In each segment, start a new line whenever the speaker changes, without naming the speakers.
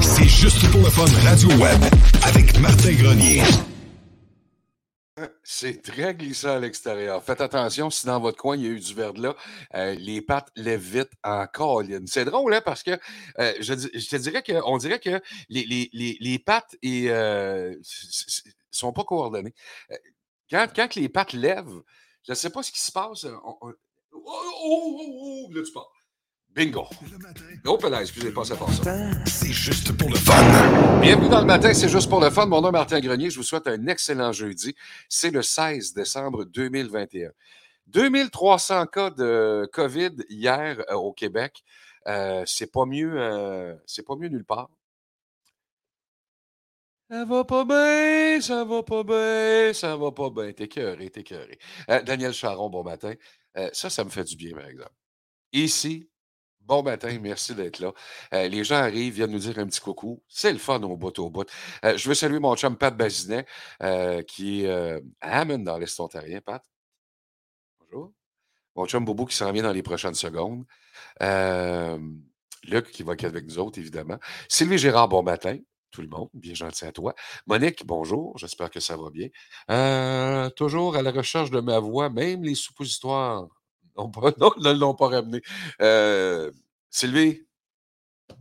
C'est juste pour le fun Radio Web avec Martin Grenier.
C'est très glissant à l'extérieur. Faites attention, si dans votre coin, il y a eu du verglas, euh, les pattes lèvent vite en colline. C'est drôle, hein, parce que euh, je, te dirais qu'on dirait que les, les, pattes et, euh, sont pas coordonnées. Quand, les pattes lèvent, je ne sais pas ce qui se passe. oh, oh, oh, oh, là, tu pars. Bingo. Oh, là, excusez, pas ça pour ça.
C'est juste pour le fun.
Bienvenue dans le matin, c'est juste pour le fun. Mon nom est Martin Grenier. Je vous souhaite un excellent jeudi. C'est le 16 décembre 2021. 2300 cas de COVID hier euh, au Québec. Euh, c'est pas mieux, euh, c'est pas mieux nulle part. Ça va pas bien, ça va pas bien, ça va pas bien. T'es cœuré, t'es cœuré. Daniel Charon, bon matin. ça, ça me fait du bien, par exemple. Ici, Bon matin, merci d'être là. Euh, les gens arrivent, viennent nous dire un petit coucou. C'est le fun au bout au bout. Euh, je veux saluer mon chum Pat Bazinet, euh, qui est à Hammond dans l'Est ontarien. Pat? Bonjour. Mon chum Bobo qui s'en vient dans les prochaines secondes. Luc qui va être avec nous autres, évidemment. Sylvie Gérard, bon matin. Tout le monde, bien gentil à toi. Monique, bonjour, j'espère que ça va bien. toujours à la recherche de ma voix, même les suppositoires non, ne l'ont pas ramené. Euh, Sylvie,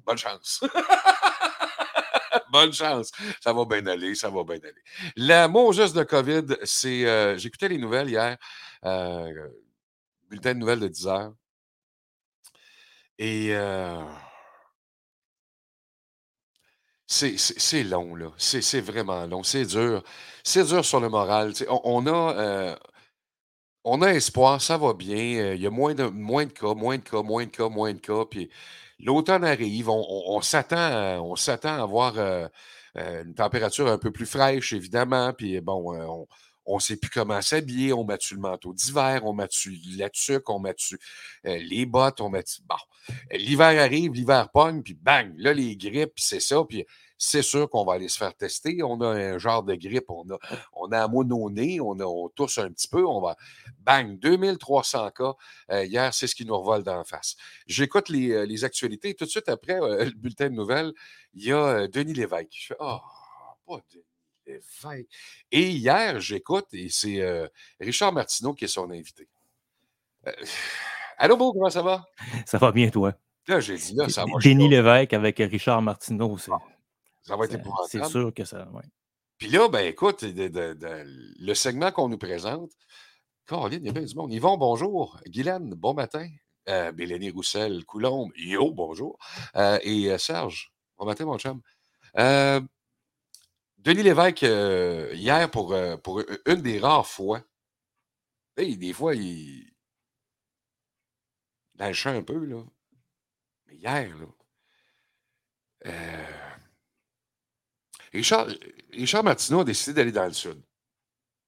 bonne chance. bonne chance. Ça va bien aller, ça va bien aller. La juste de COVID, c'est. Euh, j'écoutais les nouvelles hier, euh, bulletin de nouvelles de 10 heures. Et. Euh, c'est long, là. C'est vraiment long. C'est dur. C'est dur sur le moral. On, on, a on a espoir, ça va bien. Euh, il y a moins de, moins de cas, moins de cas, moins de cas, moins de cas. Puis l'automne arrive, on, on s'attend à avoir euh, euh, une température un peu plus fraîche, évidemment. Puis bon, on ne sait plus comment s'habiller. On met le manteau d'hiver, on met la tuque, on met les bottes, on met. Bon, l'hiver arrive, l'hiver pogne, puis bang, là, les grippes, c'est ça. Puis c'est sûr qu'on va aller se faire tester. On a un genre de grippe, on a, on a un au nez, on, a, on tousse un petit peu, on va. Bang, 2300 cas. Euh, hier, c'est ce qui nous revole d'en face. J'écoute les, euh, les, actualités. Tout de suite après euh, le bulletin de nouvelles, il y a Denis Lévesque. Je fais Oh, pas Denis Lévesque. Et hier, j'écoute et c'est Richard Martineau qui est son invité. allô, Beau, comment ça va?
Ça va bien, toi?
Là, j'ai dit, là, ça va.
Denis Lévesque avec Richard Martineau, c'est.
Ça va être
C'est sûr que ça, oui.
Puis là, ben écoute, le segment qu'on nous présente, Caroline, il y a bien du monde. Yvon, bonjour. Guylaine, bon matin. Euh, Roussel, Coulombe, yo, bonjour. Euh, et euh, Serge, bon matin, mon chum. Euh, Denis Lévesque, hier, pour, pour une des rares fois, des fois, il lâche un peu, là. Mais hier, là, Richard, Richard Martineau a décidé d'aller dans le sud.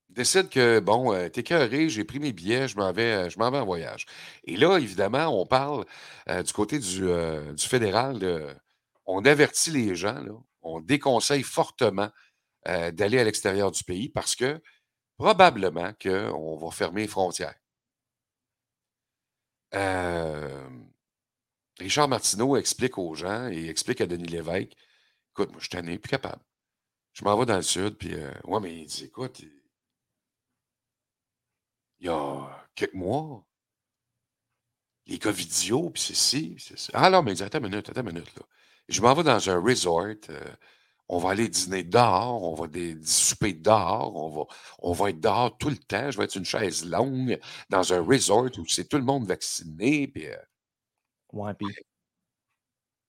Il décide que, bon, euh, t'es carré, j'ai pris mes billets, je m'en vais, euh, je m'en vais en voyage. Et là, évidemment, on parle euh, du côté du, du fédéral, on avertit les gens, on déconseille fortement d'aller à l'extérieur du pays parce que probablement qu'on va fermer les frontières. Richard Martineau explique aux gens et explique à Denis Lévesque Écoute, moi, je t'en ai plus capable. Je m'en vais dans le sud, puis, euh, ouais, mais il dit, écoute, il y a quelques mois, les Covidio, puis c'est ci, c'est ça. Ah non, mais dis, attends une minute, attends une minute, là. Je m'en vais dans un resort, euh, on va aller dîner dehors, on va des, souper dehors, on va, on va être dehors tout le temps, je vais être une chaise longue dans un resort où c'est tout le monde vacciné, puis... euh,
Ouais, puis.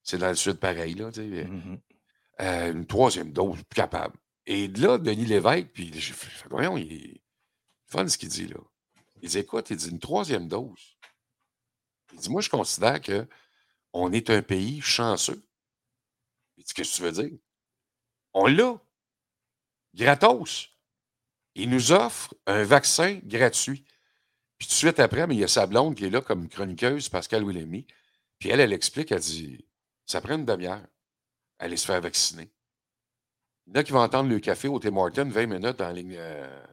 c'est dans le sud pareil, là, tu sais.
Mhm.
Euh, une troisième dose, plus capable. Et là, Denis Lévesque, puis j'ai fait, voyons, il est fun ce qu'il dit, là. Il dit, écoute, il dit une troisième dose. Il dit, moi, je considère que on est un pays chanceux. Il dit, qu'est-ce que tu veux dire? On l'a. Gratos. Il nous offre un vaccin gratuit. Puis tout de suite après, mais il y a sa blonde qui est là comme chroniqueuse, Pascal Willemy. Puis elle, elle explique, elle dit, ça prend une demi-heure. Aller se faire vacciner. Il y en qui vont entendre le café au Tim Hortons 20 minutes en ligne euh,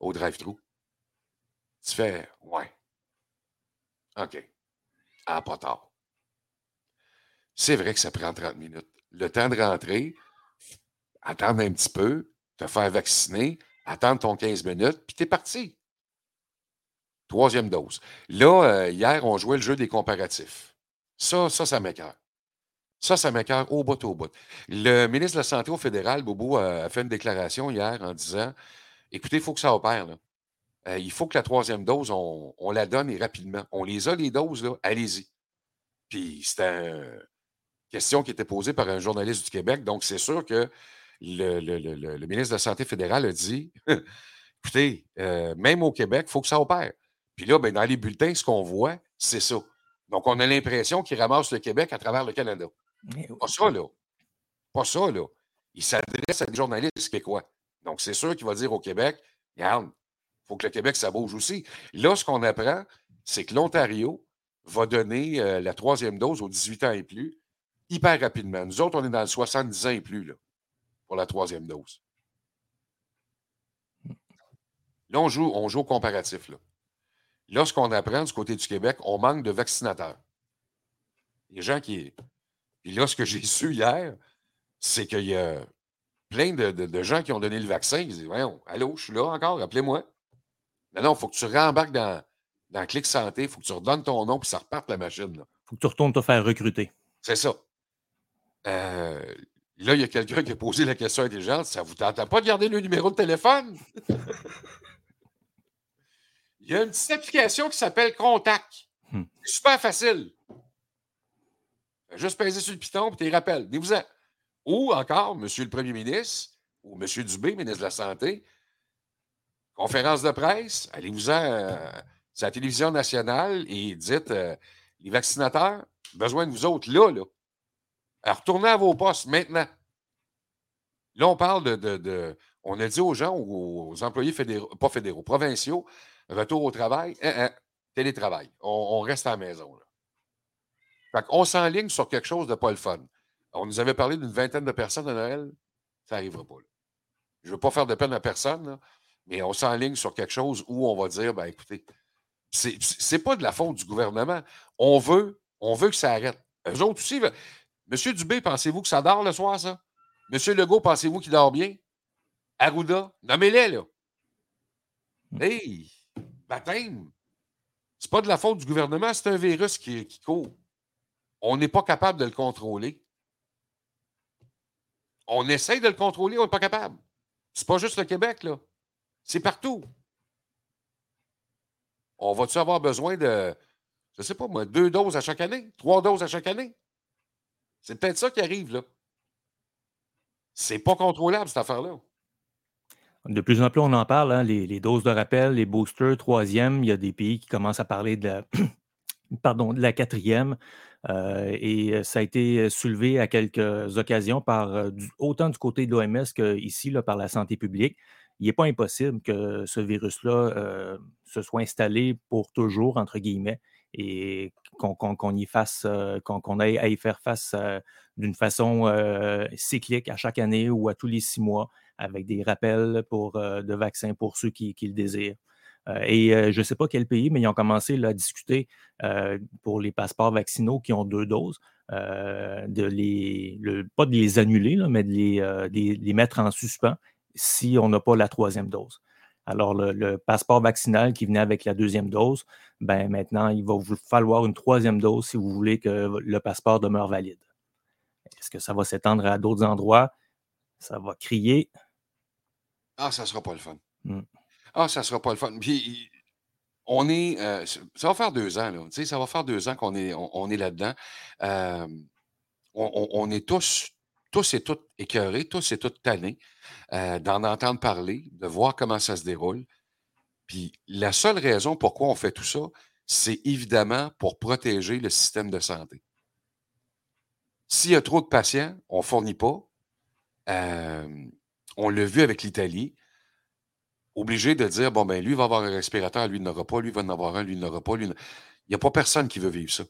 au drive-thru. Tu fais, ouais. OK. Ah, pas tard. C'est vrai que ça prend 30 minutes. Le temps de rentrer, attendre un petit peu, te faire vacciner, attendre ton 15 minutes, puis t'es parti. Troisième dose. Là, euh, hier, on jouait le jeu des comparatifs. Ça, ça, ça m'écœure. Ça, ça m'écœure au bout, au bout. Le ministre de la Santé au fédéral, Bobo, a a fait une déclaration hier en disant écoutez, il faut que ça opère. Euh, il faut que la troisième dose, on, on la donne et rapidement. On les a, les doses, là, allez-y. Puis c'était une question qui était posée par un journaliste du Québec. Donc, c'est sûr que le, le- le- le- le ministre de la Santé fédéral a dit écoutez, euh, même au Québec, il faut que ça opère. Puis là, ben, dans les bulletins, ce qu'on voit, c'est ça. Donc, on a l'impression qu'ils ramassent le Québec à travers le Canada.
Mais-
Pas ça, là. Pas ça, là. Il s'adresse à des journalistes québécois. Donc, c'est sûr qu'il va dire au Québec, regarde, il faut que le Québec, ça bouge aussi. Là, ce qu'on apprend, c'est que l'Ontario va donner euh, la troisième dose aux 18 ans et plus hyper rapidement. Nous autres, on est dans le 70 ans et plus, là, pour la troisième dose. Là, on joue, on joue au comparatif, là. Là, ce qu'on apprend du côté du Québec, on manque de vaccinateurs. Les gens qui. Puis là, ce que j'ai su hier, c'est qu'il y a plein de, de- de gens qui ont donné le vaccin. Ils disent Voyons, allô, je suis là encore, appelez-moi. Non, non, il faut que tu rembarques dans, dans Clic Santé, il faut que tu redonnes ton nom, puis ça reparte la machine. là.
faut que tu retournes te faire recruter.
C'est ça. Euh, là, il y a quelqu'un qui a posé la question intelligente ça vous tente pas de garder le numéro de téléphone? Il y a une petite application qui s'appelle Contact.
Hmm.
C'est super facile. Juste peser sur le piton et tu les rappelles. Venez-vous-en. Ou encore, Monsieur le Premier ministre ou Monsieur Dubé, ministre de la Santé, conférence de presse, allez-vous-en euh, sur la télévision nationale et dites euh, les vaccinateurs, besoin de vous autres là, là. Alors, retournez à vos postes maintenant. Là, on parle de, On a dit aux gens, aux, employés fédéraux, pas fédéraux, provinciaux, retour au travail, hein, hein, télétravail. On, reste à la maison. Là. Fait qu'on s'enligne sur quelque chose de pas le fun. On nous avait parlé d'une vingtaine de personnes à Noël. Ça n'arrivera pas. Je ne veux pas faire de peine à personne, mais on s'enligne sur quelque chose où on va dire, ben écoutez, c'est c'est pas de la faute du gouvernement. On veut, on veut que ça arrête. Eux autres aussi, ve- Monsieur Dubé, pensez-vous que ça dort le soir, ça? Monsieur Legault, pensez-vous qu'il dort bien? Arruda, nommez-les, là. Hey, baptême. C'est pas de la faute du gouvernement, c'est un virus qui, qui court. On n'est pas capable de le contrôler. On essaye de le contrôler, on n'est pas capable. C'est pas juste le Québec, là. C'est partout. On va-tu avoir besoin de, je sais pas moi, deux doses à chaque année? Trois doses à chaque année? C'est peut-être ça qui arrive, là. C'est pas contrôlable, cette affaire-là.
De plus en plus, on en parle, hein, les, doses de rappel, les boosters, troisième. Il y a des pays qui commencent à parler de la, pardon, de la quatrième. euh, et ça a été soulevé à quelques occasions par euh, autant du côté de l'OMS qu'ici, par la santé publique. Il n'est pas impossible que ce virus-là euh, se soit installé pour toujours, entre guillemets, et qu'on y fasse, euh, qu'on ait à y faire face euh, d'une façon euh, cyclique à chaque année ou à tous les six mois avec des rappels pour, de vaccins pour ceux qui, le désirent. Et je ne sais pas quel pays, mais ils ont commencé à discuter pour les passeports vaccinaux qui ont deux doses, de les, le- pas de les annuler, mais de les, les mettre en suspens si on n'a pas la troisième dose. Alors, le, passeport vaccinal qui venait avec la deuxième dose, ben maintenant, il va vous falloir une troisième dose si vous voulez que le passeport demeure valide. Est-ce que ça va s'étendre à d'autres endroits? Ça va crier.
Ah, ça ne sera pas le fun. Hmm. Ah, ça ne sera pas le fun. Puis, on est. Euh, ça va faire deux ans, là. ça va faire deux ans qu'on est, on, est là-dedans. Euh, on, est tous, tous et toutes écœurés, tous et toutes tannés euh, d'en entendre parler, de voir comment ça se déroule. Puis la seule raison pourquoi on fait tout ça, c'est évidemment pour protéger le système de santé. S'il y a trop de patients, on ne fournit pas. on l'a vu avec l'Italie obligé de dire bon, ben lui va avoir un respirateur, lui n'aura pas, lui va en avoir un, lui n'aura pas. Lui Il n'y a pas personne qui veut vivre ça.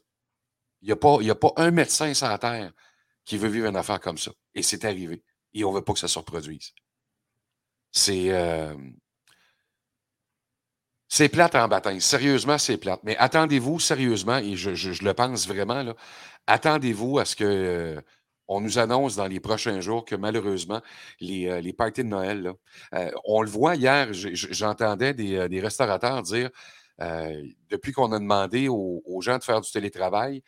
Il n'y a, pas, a pas un médecin sur Terre qui veut vivre une affaire comme ça. Et c'est arrivé. Et on ne veut pas que ça se reproduise. C'est. Euh, c'est plate en baptême. Sérieusement, c'est plate. Mais attendez-vous, sérieusement, et je, le pense vraiment, là, attendez-vous à ce que. Euh, on nous annonce dans les prochains jours que malheureusement, les, euh, parties de Noël, euh, on le voit hier, j'entendais euh, des, restaurateurs dire, depuis qu'on a demandé aux, gens de faire du télétravail,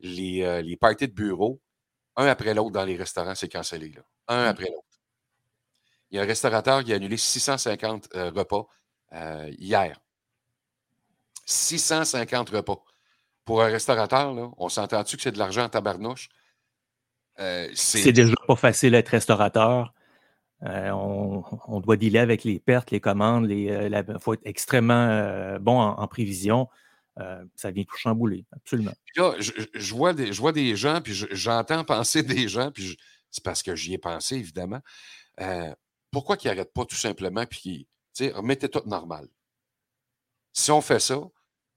les, les parties de bureau, un après l'autre dans les restaurants, c'est cancellé. Là. Un mmh. après l'autre. Il y a un restaurateur qui a annulé 650 repas hier. 650 repas. Pour un restaurateur, là, on s'entend-tu que c'est de l'argent en tabarnouche?
Euh, c'est déjà pas facile d'être restaurateur. Euh, on, doit dealer avec les pertes, les commandes. Il euh, faut être extrêmement bon en, prévision. Ça vient tout chambouler, absolument.
là, je, vois des, je vois des gens, puis j'entends penser des gens, puis c'est parce que j'y ai pensé, évidemment. pourquoi qu'ils n'arrêtent pas tout simplement, puis remettez tout normal? Si on fait ça,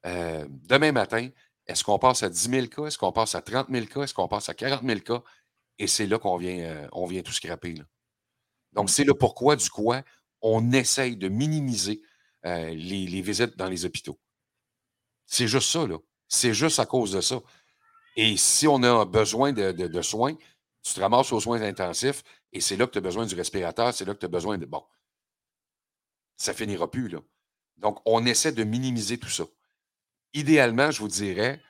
demain matin, est-ce qu'on passe à 10 000 cas? Est-ce qu'on passe à 30 000 cas? Est-ce qu'on passe à 40 000 cas? Et c'est là qu'on vient, euh, on vient tout scraper. Donc, mmh. c'est le pourquoi du quoi on essaye de minimiser euh, les, visites dans les hôpitaux. C'est juste ça, là. C'est juste à cause de ça. Et si on a besoin de, soins, tu te ramasses aux soins intensifs et c'est là que tu as besoin du respirateur, c'est là que tu as besoin de. Bon. Ça finira plus, là. Donc, on essaie de minimiser tout ça. Idéalement, je vous dirais,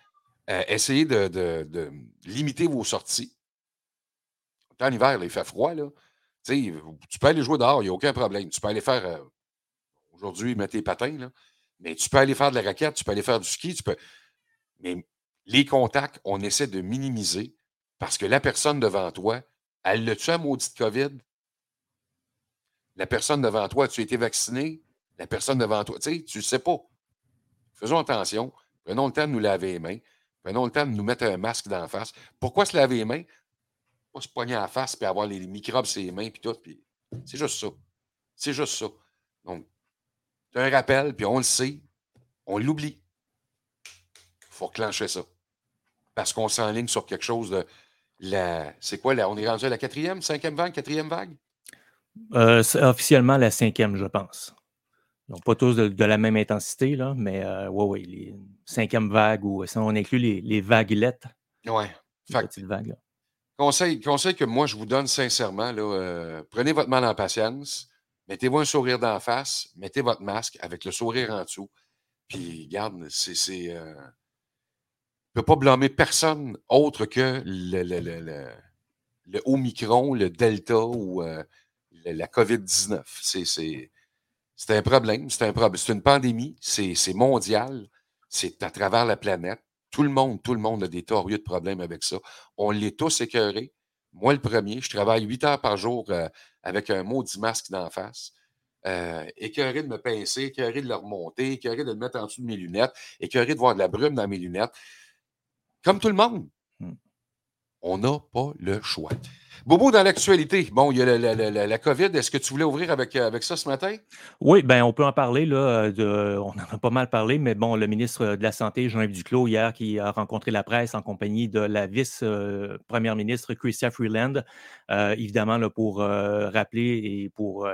euh, essayez de limiter vos sorties en hiver, il fait froid. Là. tu peux aller jouer dehors, il n'y a aucun problème. Tu peux aller faire. Euh, aujourd'hui, mettre tes patins, là, mais tu peux aller faire de la raquette, tu peux aller faire du ski, tu peux. Mais les contacts, on essaie de minimiser parce que la personne devant toi, elle le tu un maudit COVID? La personne devant toi, tu as été vacciné? La personne devant toi, tu sais, tu ne sais pas. Faisons attention. Prenons le temps de nous laver les mains. Prenons le temps de nous mettre un masque d'en face. Pourquoi se laver les mains? pas se poigner en face puis avoir les, microbes sur les mains puis tout. Puis c'est juste ça. C'est juste ça. Donc, c'est un rappel, puis on le sait, on l'oublie. Il faut clencher ça. Parce qu'on s'enligne sur quelque chose de. La, c'est quoi là? On est rendu à la quatrième, cinquième vague, quatrième vague?
Euh, c'est officiellement la cinquième, je pense. Donc, pas tous de, la même intensité, là, mais euh, ouais, ouais, les cinquième vague ou si on inclut les, les vaguelettes.
Ouais. Fait, vagues, là. Conseil, conseil que moi, je vous donne sincèrement, là, euh, prenez votre mal en patience, mettez-vous un sourire d'en face, mettez votre masque avec le sourire en dessous. Puis, garde, c'est. c'est euh, ne peut pas blâmer personne autre que le, le, le, le Omicron, le Delta ou euh, la COVID-19. C'est un problème, c'est un problème. C'est une pandémie, c'est mondial, c'est à travers la planète. Tout le monde, tout le monde a des torieux de problèmes avec ça. On l'est tous écœurés. Moi, le premier, je travaille huit heures par jour euh, avec un maudit masque d'en face. Euh, écœuré de me pincer, écœuré de le remonter, écœuré de le mettre en dessous de mes lunettes, écœuré de voir de la brume dans mes lunettes. Comme tout le monde. On n'a pas le choix. Bobo, dans l'actualité, bon, il y a la, COVID. Est-ce que tu voulais ouvrir avec, euh, ça ce matin?
Oui, bien, on peut en parler. On en a pas mal parlé, mais bon, le ministre de la Santé, Jean-Yves Duclos, hier, qui a rencontré la presse en compagnie de la vice-première ministre, Chrystia Freeland, euh, évidemment, pour euh, rappeler et pour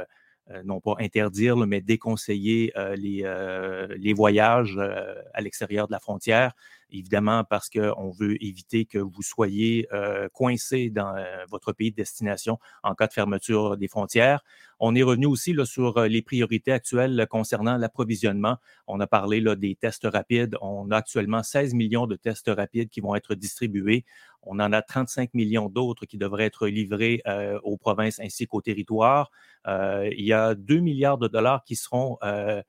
non pas interdire, mais déconseiller les voyages à l'extérieur de la frontière évidemment parce qu'on veut éviter que vous soyez euh, coincé dans euh, votre pays de destination en cas de fermeture des frontières. On est revenu aussi là, sur euh, les priorités actuelles concernant l'approvisionnement. On a parlé là, des tests rapides. On a actuellement 16 millions de tests rapides qui vont être distribués. On en a 35 millions d'autres qui devraient être livrés aux provinces ainsi qu'au territoire. il y a 2 milliards de dollars qui seront euh,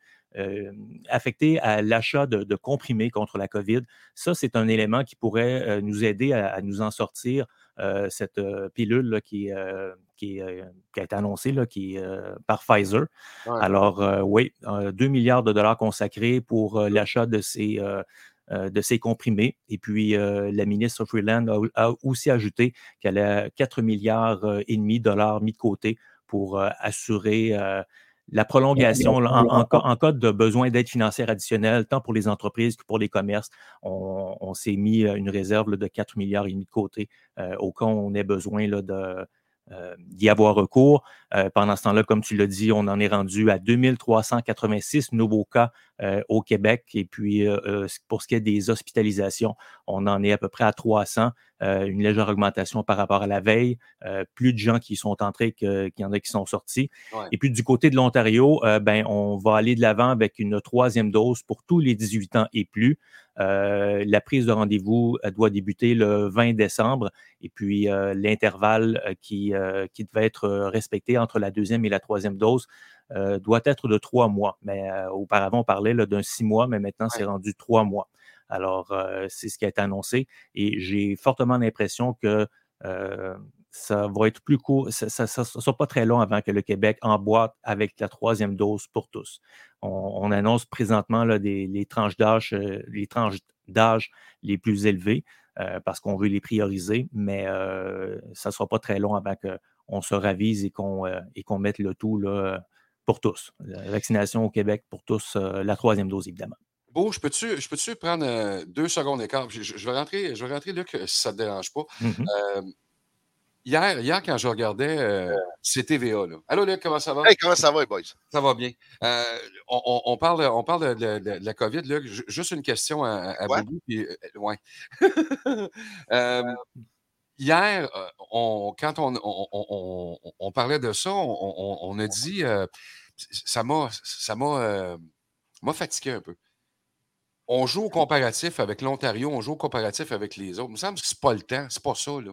affectés à l'achat de, comprimés contre la COVID. Ça, c'est un élément qui pourrait euh, nous aider à, nous en sortir. Euh, cette pilule qui, qui, a été annoncée là, qui, par Pfizer. Alors, oui, 2 milliards de dollars consacrés pour l'achat de ces de ces comprimés. Et puis, la ministre Freeland a, a aussi ajouté qu'elle a 4 milliards et demi de dollars mis de côté pour assurer la prolongation en, cas de besoin d'aide financière additionnelle, tant pour les entreprises que pour les commerces, on, s'est mis euh, une réserve de 4 milliards et demi de côté euh, au cas où on ait besoin euh, d'y avoir recours. pendant ce temps-là, comme tu l'as dit, on en est rendu à 2386 nouveaux cas au Québec. Et puis, pour ce qui est des hospitalisations, on en est à peu près à 300. Euh, une légère augmentation par rapport à la veille. Euh, plus de gens qui sont entrés qu'il y en a qui sont sortis. Et puis du côté de l'Ontario, euh, ben, on va aller de l'avant avec une troisième dose pour tous les 18 ans et plus. la prise de rendez-vous doit débuter le 20 décembre et puis l'intervalle qui, qui devait être respecté entre la deuxième et la troisième dose doit être de trois mois. Mais auparavant, on parlait d'un six mois, mais maintenant, c'est rendu trois mois. Alors, euh, c'est ce qui a été annoncé et j'ai fortement l'impression que euh, ça va être plus court, ça ne sera pas très long avant que le Québec emboîte avec la troisième dose pour tous. On, annonce présentement les tranches d'âge, euh, les tranches d'âge les plus élevées parce qu'on veut les prioriser, mais ça ne sera pas très long avant qu'on se ravise et qu'on qu'on mette le tout là, pour tous. La vaccination au Québec pour tous, la troisième dose, évidemment.
Bon, je peux-tu peux prendre euh, deux secondes d'écart? Je, je, vais rentrer, je vais rentrer, Luc, si ça ne te dérange pas.
Mmh
hier, hier, quand je regardais euh, CTVA, là. Allô, Luc, comment ça va?
Hey, comment ça va, boys?
Ça va bien. Euh, on, parle, on parle de, la COVID, Luc. Juste une question à, à ouais. Puis, ouais. hier, on, quand on, on, parlait de ça, on, a dit, ça m'a fatigué un peu on joue au comparatif avec l'Ontario, on joue au comparatif avec les autres. Il me semble que ce n'est pas le temps, c'est pas ça. Là.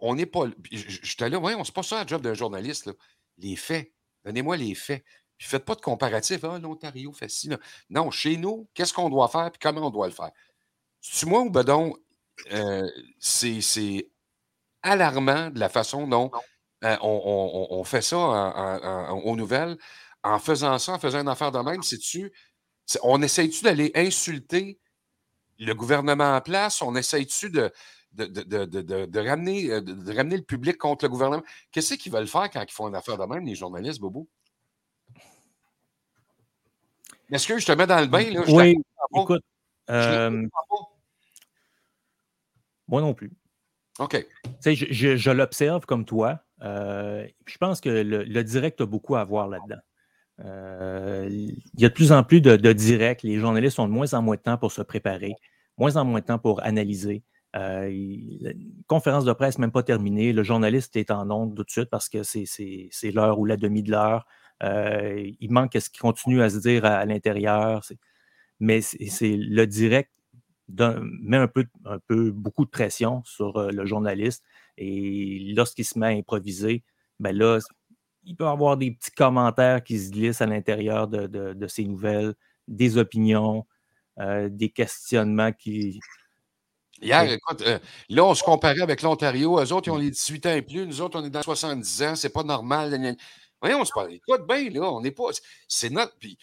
on n'est pas. J'étais là, voyons, c'est pas ça le job d'un journaliste. Les faits. Donnez-moi les faits. Puis faites pas de comparatif. Ah, l'Ontario fait ci. Non, chez nous, qu'est-ce qu'on doit faire et comment on doit le faire? C'est moi ou euh, c'est alarmant de la façon dont euh, on, fait ça aux nouvelles. En faisant ça, en faisant une affaire de même, c'est-tu on essaye-tu d'aller insulter le gouvernement en place? On essaye-tu de, de, ramener, de, ramener le public contre le gouvernement? Qu'est-ce qu'ils veulent faire quand ils font une affaire de même, les journalistes, Bobo? Est-ce que je te mets dans le bain? Là?
oui, écoute. Euh, moi non plus.
OK.
Je, je, je l'observe comme toi. Euh, je pense que le, direct a beaucoup à voir là-dedans. Euh, il y a de plus en plus de, directs. Les journalistes ont de moins en moins de temps pour se préparer, moins en moins de temps pour analyser. Euh, conférence de presse même pas terminée. Le journaliste est en onde tout de suite parce que c'est l'heure ou la demi de l'heure. Euh, il manque ce qui continue à se dire à, l'intérieur. Mais c'est le direct met un peu, un peu beaucoup de pression sur le journaliste. Et lorsqu'il se met à improviser, ben là, il peut y avoir des petits commentaires qui se glissent à l'intérieur de, ces nouvelles, des opinions, euh, des questionnements qui.
Hier, écoute, euh, là, on se comparait avec l'Ontario. Eux autres, ils ont les 18 ans et plus. Nous autres, on est dans 70 ans. C'est pas normal. Voyons, on se parle. Écoute bien, là, on n'est pas. C'est notre. Puis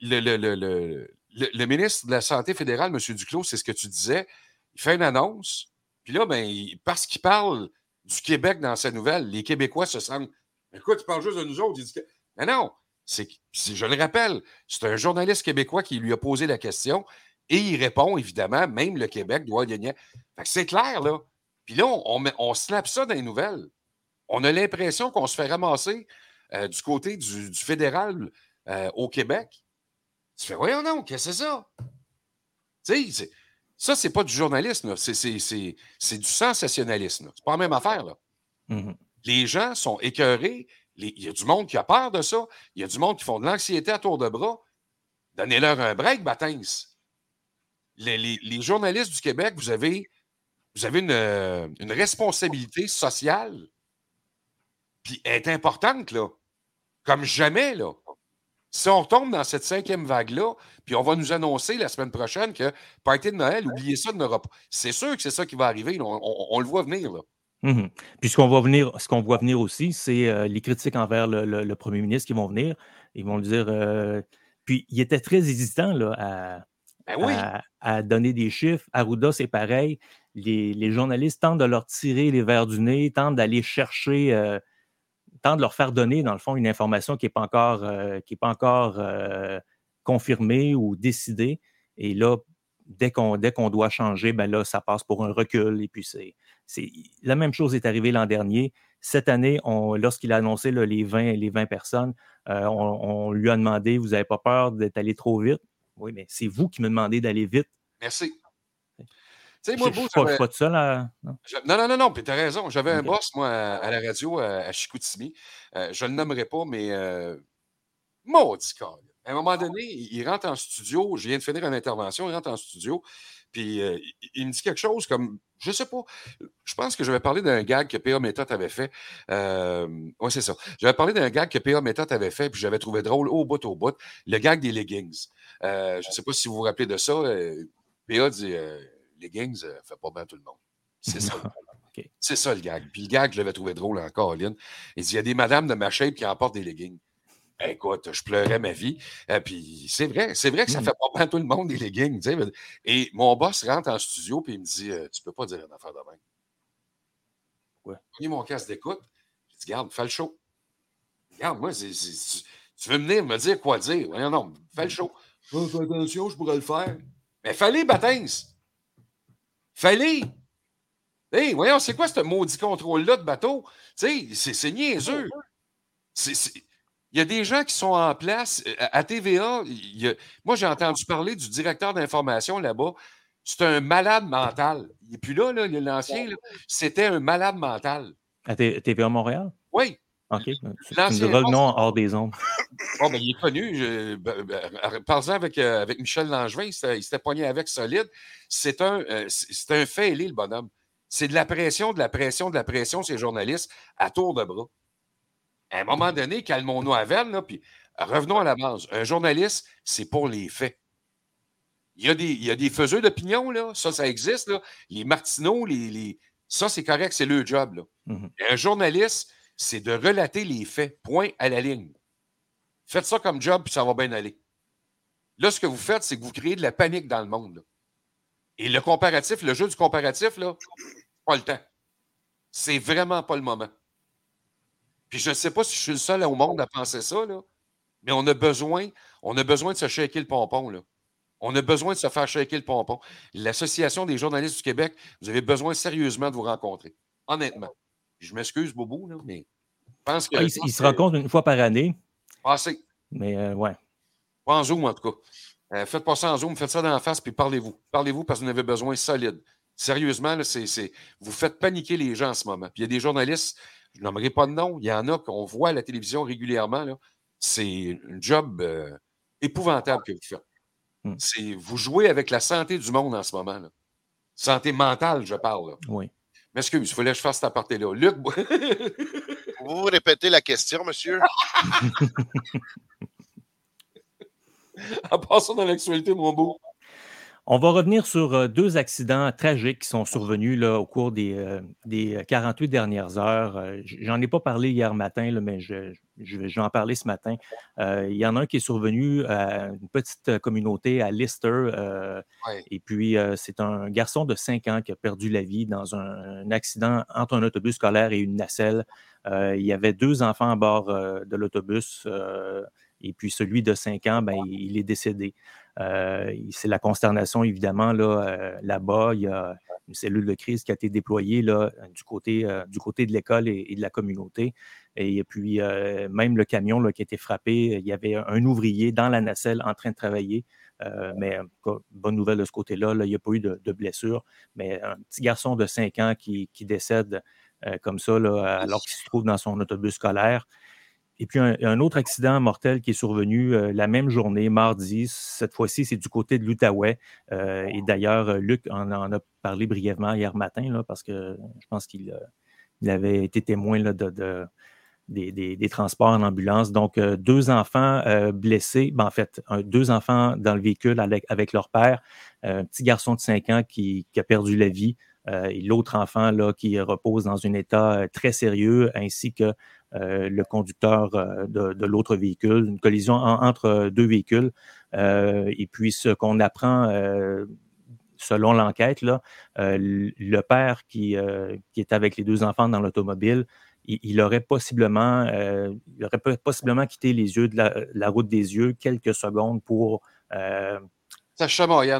le, le, ministre de la Santé fédérale, M. Duclos, c'est ce que tu disais. Il fait une annonce. Puis là, ben, parce qu'il parle du Québec dans sa nouvelle, les Québécois se sentent Écoute, tu parles juste de nous autres. Mais non, c'est, je le rappelle, c'est un journaliste québécois qui lui a posé la question et il répond, évidemment, même le Québec doit gagner. c'est clair, là. Puis là, on, on, snap ça dans les nouvelles. On a l'impression qu'on se fait ramasser euh, du côté du, fédéral euh, au Québec. Tu fais, voyons non, qu'est-ce que c'est ça? Tu sais, ça, c'est pas du journalisme, c'est du sensationnalisme. C'est pas la même affaire. Là.
Mmh
Les gens sont écœurés. Il y a du monde qui a peur de ça. Il y a du monde qui font de l'anxiété à tour de bras. Donnez-leur un break, Batins. Les, journalistes du Québec, vous avez, vous avez une, une responsabilité sociale puis est importante, là. Comme jamais, là. Si on tombe dans cette cinquième vague-là, puis on va nous annoncer la semaine prochaine que party de Noël, oubliez ça de pas. C'est sûr que c'est ça qui va arriver. On, le voit venir. Là.
Mmh puis ce qu'on voit venir, ce qu'on voit venir aussi, c'est euh, les critiques envers le, premier ministre qui vont venir. Ils vont le dire. Euh, puis il était très hésitant là,
ben
à, donner des chiffres. Arruda, c'est pareil. Les, journalistes tentent de leur tirer les verres du nez, tentent d'aller chercher. Euh, temps de leur faire donner, dans le fond, une information qui n'est pas encore, qui est pas encore confirmée ou décidée. Et là, dès qu'on dès qu'on doit changer, ben là, ça passe pour un recul. Et puis, c'est la même chose est arrivée l'an dernier. Cette année, lorsqu'il a annoncé les, 20, les 20 personnes, euh, on, lui a demandé Vous n'avez pas peur d'être allé trop vite? Oui, mais c'est vous qui me demandez d'aller vite.
Merci.
Tu sais, moi, je suis pas, de ça, là.
Non, non, non, non, puis t'as raison. J'avais un boss, moi, à, la radio, à, Chicoutimi. Euh, je ne le nommerai pas, mais euh, maudit À un moment donné, il rentre en studio. Je viens de finir une intervention. Il rentre en studio. Puis euh, il me dit quelque chose comme, je sais pas, je pense que j'avais parlé d'un gag que P.A. Méthode avait fait. Euh, oui, c'est ça. J'avais parlé d'un gag que P.A. Méthode avait fait, puis j'avais trouvé drôle au bout, au bout, le gag des leggings. je ne sais pas si vous vous rappelez de ça. P.A. dit leggings, euh, fait pas bien tout le monde. C'est ça. C'est ça le gag. Puis le gag, je l'avais trouvé drôle encore, Lynn. Il dit il y a des madames de ma shape qui emportent des leggings. Écoute, je pleurais ma vie. Euh, puis c'est vrai, c'est vrai que ça mmh. fait pas bien tout le monde des leggings. Et mon boss rentre en studio et il me dit euh, Tu peux pas dire une affaire de même. Ouais. J'ai mon casque d'écoute. Je dis Garde, fais le show. Regarde, moi, tu, veux venir me dire quoi dire? Non, non, fais le show. fais attention, je pourrais le faire. Mais fallait, Batins. Fallait. Hé, voyons, c'est quoi ce maudit contrôle-là de bateau? Tu sais, c'est niaiseux. Il y a des gens qui sont en place. Euh, à TVA, moi, j'ai entendu parler du directeur d'information là-bas. C'est un malade mental. Il n'est plus là, là l'ancien. C'était un malade mental.
À TVA Montréal?
Oui.
OK. Tu me nom hors des ondes.
Bon, ben, il est connu. Ben, ben, Parlant avec, euh, avec Michel Langevin, il s'était poigné avec solide. C'est un, euh, c'est un fait le bonhomme. C'est de la pression, de la pression, de la pression, ces journalistes, à tour de bras. À un moment donné, calmons-nous à veine, puis revenons à la base. Un journaliste, c'est pour les faits. Il y a des, il y a des faiseux d'opinion, là. Ça, ça existe, là. Les Martineaux, les, ça, c'est correct, c'est le job, là. Mmh un journaliste, c'est de relater les faits, point à la ligne. Faites ça comme job, puis ça va bien aller. Là, ce que vous faites, c'est que vous créez de la panique dans le monde. Et le comparatif, le jeu du comparatif, là, pas le temps. C'est vraiment pas le moment. Puis je ne sais pas si je suis le seul au monde à penser ça, là, mais on a besoin, on a besoin de se shaker le pompon. Là. On a besoin de se faire shaker le pompon. L'Association des journalistes du Québec, vous avez besoin sérieusement de vous rencontrer. Honnêtement. Je m'excuse, Bobo, mais je pense que.
Ah, il, se rencontre une fois par année.
Passez.
Mais euh, ouais.
Pas en Zoom, en tout cas. Euh, faites pas ça en Zoom, faites ça dans la face, puis parlez-vous. Parlez-vous parce que vous en avez besoin solide. Sérieusement, là, c'est, vous faites paniquer les gens en ce moment. Puis il y a des journalistes, je n'aimerais pas de nom, il y en a qu'on voit à la télévision régulièrement. C'est un job euh, épouvantable que vous faites. Hmm. C'est, vous jouez avec la santé du monde en ce moment. Là. Santé mentale, je parle. Là.
Oui.
M'excuse, il fallait que je fasse cette aparté-là. Luc.
vous répétez la question, monsieur?
en passant dans l'actualité, mon beau.
On va revenir sur euh, deux accidents tragiques qui sont survenus là, au cours des, euh, des 48 dernières heures. Euh, j'en ai pas parlé hier matin, mais je, vais en parler ce matin. il y en a un qui est survenu à une petite communauté à Lister. Et puis, c'est un garçon de 5 ans qui a perdu la vie dans un, accident entre un autobus scolaire et une nacelle. il y avait deux enfants à bord de l'autobus Et puis celui de 5 ans, ben, il, est décédé. c'est la consternation, évidemment, là, là-bas. Il y a une cellule de crise qui a été déployée là, du, côté, du côté de l'école et, de la communauté. Et puis, même le camion là, qui a été frappé, il y avait un ouvrier dans la nacelle en train de travailler. mais bonne nouvelle de ce côté-là, il n'y a pas eu de, blessure. Mais un petit garçon de 5 ans qui, décède comme ça, alors qu'il se trouve dans son autobus scolaire. Et puis, un, autre accident mortel qui est survenu la même journée, mardi. Cette fois-ci, c'est du côté de l'Outaouais. et d'ailleurs, Luc en, a parlé brièvement hier matin, parce que je pense qu'il avait été témoin de, des, transports en ambulance. Donc, deux enfants blessés, ben, en fait, deux enfants dans le véhicule avec, leur père, un petit garçon de 5 ans qui, a perdu la vie, et l'autre enfant là, qui repose dans un état très sérieux, ainsi que euh, le conducteur euh, de, l'autre véhicule, une collision entre deux véhicules. Euh, et puis, ce qu'on apprend selon l'enquête, le père qui, qui est avec les deux enfants dans l'automobile, il, aurait possiblement, il aurait possiblement quitté les yeux de la, route des yeux quelques secondes pour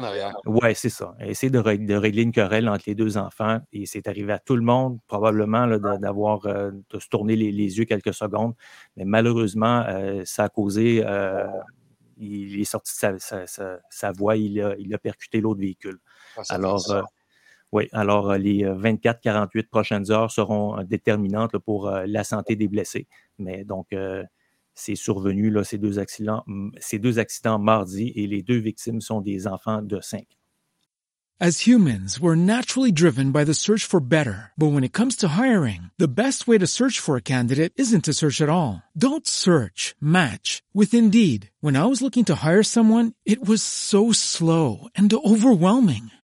arrière.
Oui, c'est ça. Essayer de, régler une querelle entre les deux enfants. Et c'est arrivé à tout le monde, probablement, d'avoir euh, de se tourner les, yeux quelques secondes. Mais malheureusement, euh, ça a causé. Euh, il est sorti de sa, voie, il a, il a percuté l'autre véhicule. Ah, alors, oui, alors les 24-48 prochaines heures seront déterminantes pour la santé des blessés. Mais donc, c'est survenu, là, ces, deux accidents, ces deux accidents mardi, et les deux victimes sont des enfants de 5.
As humans, we're naturally driven by the search for better. But when it comes to hiring, the best way to search for a candidate isn't to search at all. Don't search, match with Indeed. When I was looking to hire someone, it was so slow and overwhelming.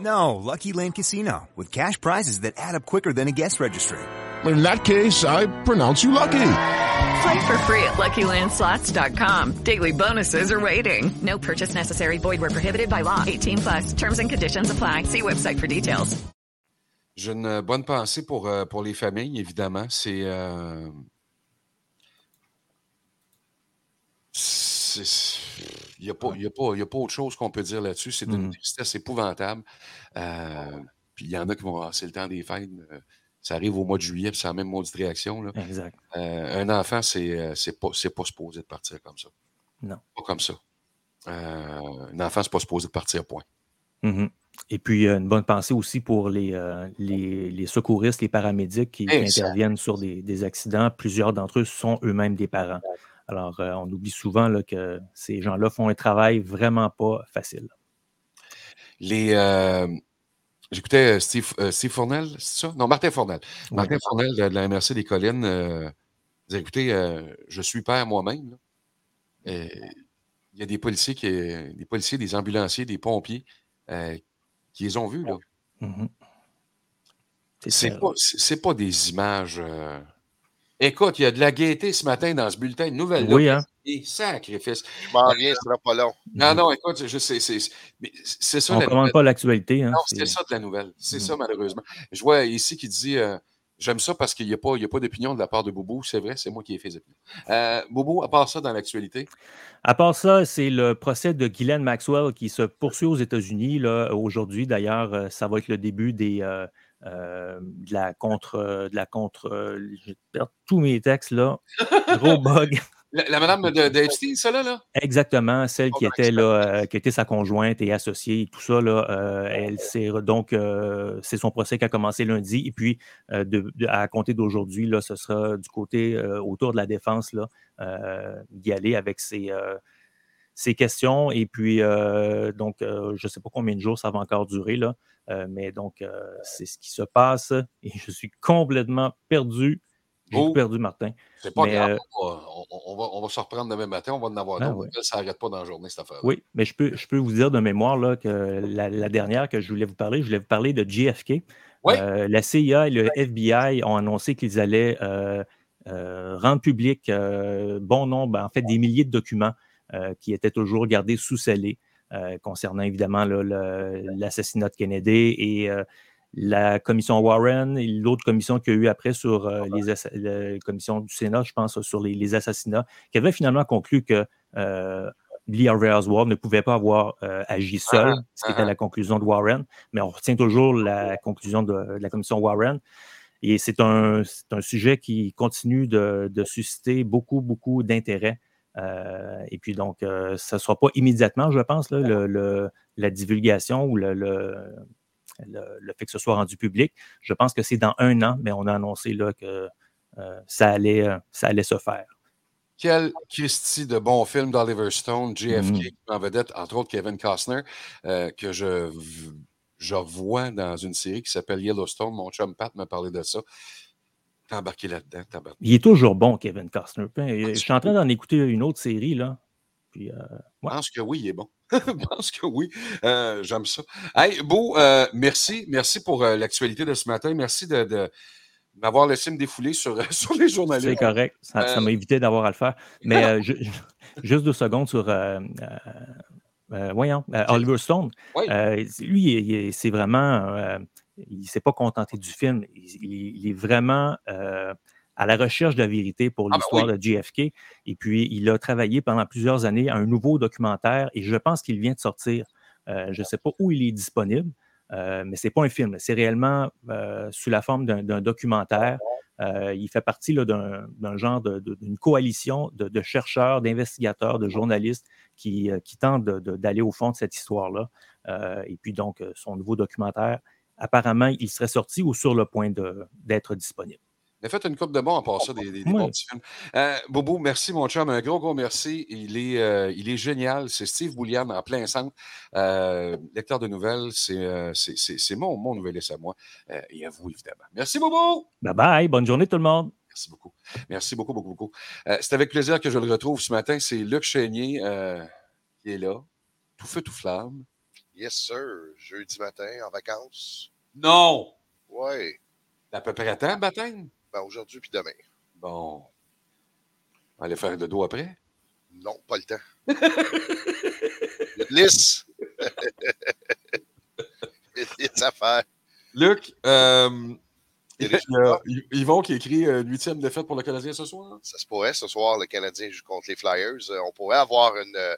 No, Lucky Land Casino, with cash prizes that add up quicker than a guest registry.
In that case, I pronounce you lucky.
Play for free at LuckyLandSlots.com. Daily bonuses are waiting. No purchase necessary. Void where prohibited by law. 18 plus. Terms and conditions apply. See website for details.
J'ai une bonne pensée pour, euh, pour les familles, évidemment. C'est... Euh... Il n'y a, pas, a, pas autre chose qu'on peut dire là-dessus. C'est une mmh. tristesse épouvantable. Euh, puis il y en a qui vont passer le temps des fêtes. Euh, ça arrive au mois de juillet, puis c'est la même maudite réaction. Là.
Exact.
Euh, un enfant, c'est c'est pas, pas supposé de partir comme ça.
Non.
Pas comme ça. un enfant, c'est pas supposé de partir, point.
Mmh Et puis, une bonne pensée aussi pour les, les, les, secouristes, les paramédics qui, interviennent sur des, des accidents. Plusieurs d'entre eux sont eux-mêmes des parents. Alors, euh, on oublie souvent que ces gens-là font un travail vraiment pas facile.
Les, euh, J'écoutais euh, Steve, Steve, Fournel, c'est ça? Non, Martin Fournel. Martin Fournel de, la MRC des Collines. Euh, écoutez, je suis père moi-même. Il y a des policiers, qui, des policiers, des ambulanciers, des pompiers qui les ont vus. Là. Mm-hmm. C'est pas, pas, des images Écoute, il y a de la gaieté ce matin dans ce bulletin de nouvelles.
Oui, hein?
sacrifice.
Je m'en viens, ce sera pas long.
Non, non, écoute, je sais, c'est ça.
On ne commande pas l'actualité. Hein,
non, c'est ça de la nouvelle. C'est mm. ça, malheureusement. Je vois ici qui dit euh, J'aime ça parce qu'il n'y a pas, pas d'opinion de la part de Boubou. C'est vrai, c'est moi qui ai fait opinions. Euh, Boubou, à part ça, dans l'actualité?
À part ça, c'est le procès de Guylaine Maxwell qui se poursuit aux États-Unis. Aujourd'hui, d'ailleurs, euh, ça va être le début des. Euh, de la contre, de la contre, je perds tous mes textes là, gros bug.
La, la madame de, de Epstein, celle-là, là?
Exactement, celle qui
Oh,
était là, euh, qui était sa conjointe et associée, tout ça, là, euh, elle s'est re- donc euh, c'est son procès qui a commencé lundi, et puis euh, de, de- à compter d'aujourd'hui, là, ce sera du côté euh, autour de la défense là, euh, d'y aller avec ses, euh, ses questions, et puis euh, donc euh, je ne sais pas combien de jours ça va encore durer là, euh, mais donc c'est ce qui se passe, et je suis complètement perdu. J'ai
Oh.
perdu, Martin.
C'est pas
Mais,
grave. on, va, on- va, on va se reprendre demain matin. On va en avoir
Ah,
d'autres.
ouais.
Ça n'arrête pas dans la journée, cette affaire.
Oui, mais je peux, je peux vous dire de mémoire là, que la, la dernière que je voulais vous parler, je voulais vous parler de JFK.
Oui.
La CIA et le FBI ont annoncé qu'ils allaient rendre public bon nombre, en fait, des milliers de documents qui étaient toujours gardés sous scellés euh, concernant évidemment l'assassinat de Kennedy et euh, la commission Warren et l'autre commission qu'il y a eu après sur euh, les la commission du Sénat, je pense, sur les, les assassinats, qui avait finalement conclu que euh, Lee Harvey Oswald ne pouvait pas avoir euh, agi seul,
Ah,
ce qui était
ah.
la conclusion de Warren, mais on retient toujours la conclusion de, de la commission Warren. Et c'est un, un sujet qui continue de, de susciter beaucoup, beaucoup d'intérêt. Euh, et puis donc, euh, ça ne sera pas immédiatement, je pense, là, le- le- la divulgation ou le, fait que ce soit rendu public. Je pense que c'est dans un an, mais on a annoncé là, que euh, ça, allait, euh, ça allait se faire.
Quel Christie de bon film d'Oliver Stone, JFK,
Mhm.
en vedette, entre autres Kevin Costner, que je, je revois dans une série qui s'appelle Yellowstone. Mon chum Pat m'a parlé de ça. T'es embarqué là-dedans.
Il est toujours bon, Kevin Costner. Je suis en train d'en écouter une autre série, là. Puis, euh,
Je pense que oui, il est bon. Je pense que oui. Euh, J'aime ça. Hey, Beau, euh, merci. Merci pour euh, l'actualité de ce matin. Merci de, de m'avoir laissé me défouler sur, sur les journalistes.
c'est correct. Ça
Euh,
m'a évité d'avoir à le faire. Mais euh, ju- juste deux secondes sur. euh, euh, euh, voyons, euh, Oliver Stone.
Oui.
Euh, lui, c'est vraiment. Il ne s'est pas contenté du film. Il, est vraiment euh, à la recherche de la vérité pour
Ah ben
l'histoire
oui.
de JFK. Et puis, il a travaillé pendant plusieurs années à un nouveau documentaire et je pense qu'il vient de sortir. Euh, je ne sais pas où il est disponible, euh, mais ce n'est pas un film. C'est réellement sous la forme d'un documentaire. Il fait partie d'un genre d'une coalition de, de chercheurs, d'investigateurs, de journalistes qui, qui tentent d'aller au fond de cette histoire-là. Et puis donc, son nouveau documentaire, apparemment, il serait sorti ou sur le point d'être disponible.
Il a fait une coupe de bons en passant des, des, bons petits films. Euh, Bobo, merci mon chum. Un gros, gros merci. Il est, euh, il est génial. C'est Steve Boulian en plein centre. Euh, lecteur de nouvelles, c'est mon, mon nouvelliste à moi. Et à vous, évidemment. Merci, Bobo.
Bye bye, bonne journée tout le monde.
Merci beaucoup. Merci beaucoup, beaucoup, beaucoup. C'est avec plaisir que je le retrouve ce matin. C'est Luc Chénier qui est là. Tout feu, tout flamme.
Yes, sir. Jeudi matin, en vacances?
Non!
Ouais.
À peu près à temps, baptême?
Ben, aujourd'hui puis demain.
Bon. On va aller faire de dos après?
Non, pas le temps. Lisse. Il y a de lisse à faire.
Luc, euh, il y a Y- Yvon qui écrit euh, huitième défaite pour le Canadien ce soir.
Ça se pourrait ce soir, le Canadien joue contre les Flyers. Euh, On pourrait avoir une, euh,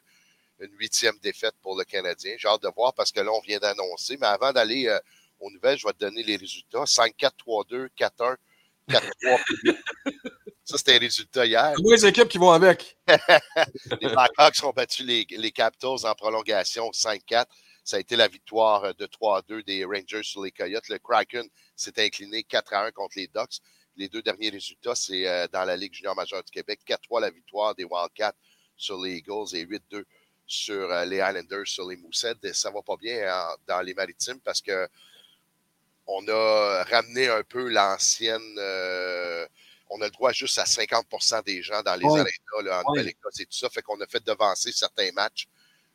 une huitième défaite pour le Canadien. J'ai hâte de voir parce que là, on vient d'annoncer. Mais avant d'aller euh, aux nouvelles, je vais te donner les résultats. 5-4-3-2, 4-1, 4-3. Ça, c'était les résultats hier.
Combien les équipes qui vont avec?
Les Blackhawks ont battu les, les Capitals en prolongation 5-4. Ça a été la victoire euh, de 3-2 des Rangers sur les Coyotes. Le Kraken s'est incliné 4-1 contre les Ducks. Les deux derniers résultats, c'est euh, dans la Ligue junior majeure du Québec. 4-3 la victoire des Wildcats sur les Eagles et 8-2 sur euh, les Islanders sur les Moussettes. Et ça va pas bien hein, dans les maritimes parce que on a ramené un peu l'ancienne. euh, on a le droit juste à 50% des gens dans les
Ouais.
arénas là, en
Ouais.
Nouvelle-Écosse et tout ça. Fait qu'on a fait devancer certains matchs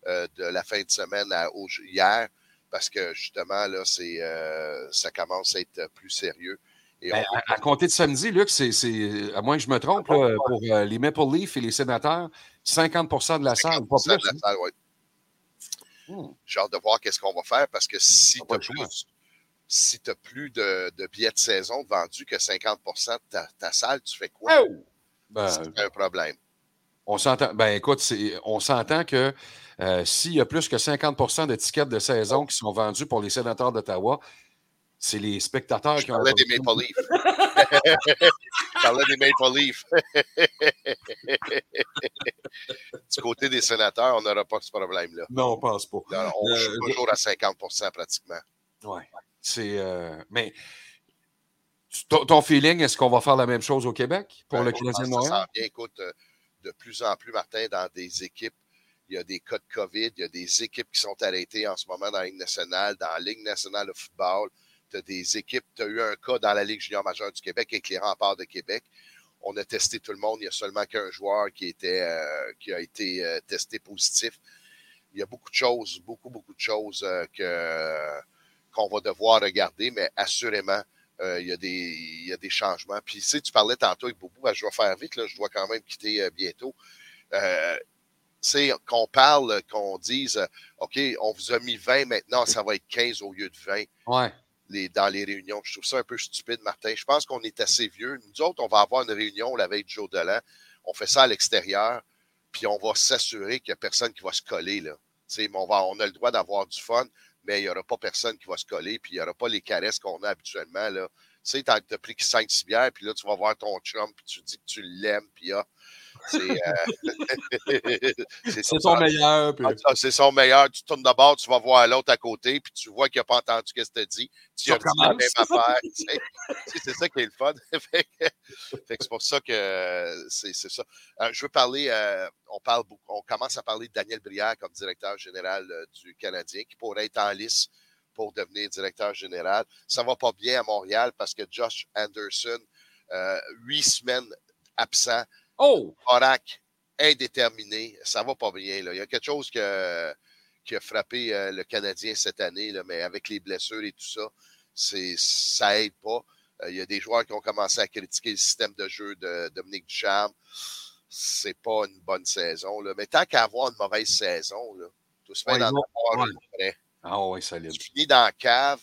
euh, de la fin de semaine à, au- hier parce que justement, là, c'est, euh, ça commence à être plus sérieux. Et
Ben,
on-
à, à compter de samedi, Luc, c'est, c'est- à moins que je me trompe, là, pour euh, les Maple Leafs et les sénateurs, 50 de la salle, pas
50%
plus.
de la salle, ouais.
Hmm.
J'ai hâte de voir qu'est-ce qu'on va faire parce que si tu as si plus de, de billets de saison vendus que 50% de ta, ta salle, tu fais quoi?
Oh! Ben,
C'est un problème.
on s'entend. Ben, écoute, on s'entend que euh, s'il y a plus que 50 de tickets de saison qui sont vendus pour les sénateurs d'Ottawa, C'est les spectateurs
Je
qui ont.
parlais des Maple Leafs. Je parlais des Maple Leafs. du côté des sénateurs, on n'aura pas ce problème-là.
Non, on pense pas.
On
Euh,
joue toujours à 50% pratiquement.
Oui. C'est. euh, mais. Ton, ton feeling, est-ce qu'on va faire la même chose au Québec pour
Ben,
le Canadien de
ça vient. Écoute, euh, de plus en plus, Martin, dans des équipes, il y a des cas de COVID, il y a des équipes qui sont arrêtées en ce moment dans la Ligue nationale, dans la Ligue nationale de football. Tu as des équipes, tu as eu un cas dans la Ligue junior majeure du Québec avec les remparts de Québec. On a testé tout le monde. Il n'y a seulement qu'un joueur qui, euh, a été euh, testé positif. Il y a beaucoup de choses, beaucoup, beaucoup de choses euh, que, qu'on va devoir regarder, mais assurément, il, y a des, changements. Puis, tu tu parlais tantôt avec Boubou, je vais faire vite, je dois quand même quitter bientôt. C'est qu'on parle, qu'on dise, OK, on vous a mis 20, maintenant, ça va être 15 au lieu de 20
Ouais.
Les, dans les réunions. Je trouve ça un peu stupide, Martin. Je pense qu'on est assez vieux. Nous autres, on va avoir une réunion la veille du jour de l'an. On fait ça à l'extérieur, puis on va s'assurer qu'il n'y a personne qui va se coller. Là. On, va, on a le droit d'avoir du fun, mais il n'y aura pas personne qui va se coller, puis il n'y aura pas les caresses qu'on a habituellement. Tu sais, t'as as pris 5-6 bières, puis là, tu vas voir ton chum, puis tu dis que tu l'aimes, puis ah, c'est euh,
son meilleur. puis-
Ah, ça, c'est son meilleur. Tu tournes de bord, tu vas voir l'autre à côté, puis tu vois qu'il n'a pas entendu ce que tu as dit. Tu as dit la même affaire. c'est ça qui est le fun. c'est pour ça que c'est ça. Euh, je veux parler, euh, on parle beaucoup, on commence à parler de Daniel Brière comme directeur général du Canadien, qui pourrait être en lice pour devenir directeur général. Ça va pas bien à Montréal parce que Josh Anderson, euh, huit semaines absent,
Oh!
Horac indéterminé. Ça va pas bien. Là. Il y a quelque chose que, qui a frappé euh, le Canadien cette année, là, mais avec les blessures et tout ça, c'est, ça aide pas. Euh, il y a des joueurs qui ont commencé à critiquer le système de jeu de Dominique Ducharme. C'est pas une bonne saison. Là. Mais tant qu'à avoir une mauvaise saison, là, tout se fait
Ouais,
dans
ouais.
vraie.
Ah oui, solide.
Tu finis dans la cave,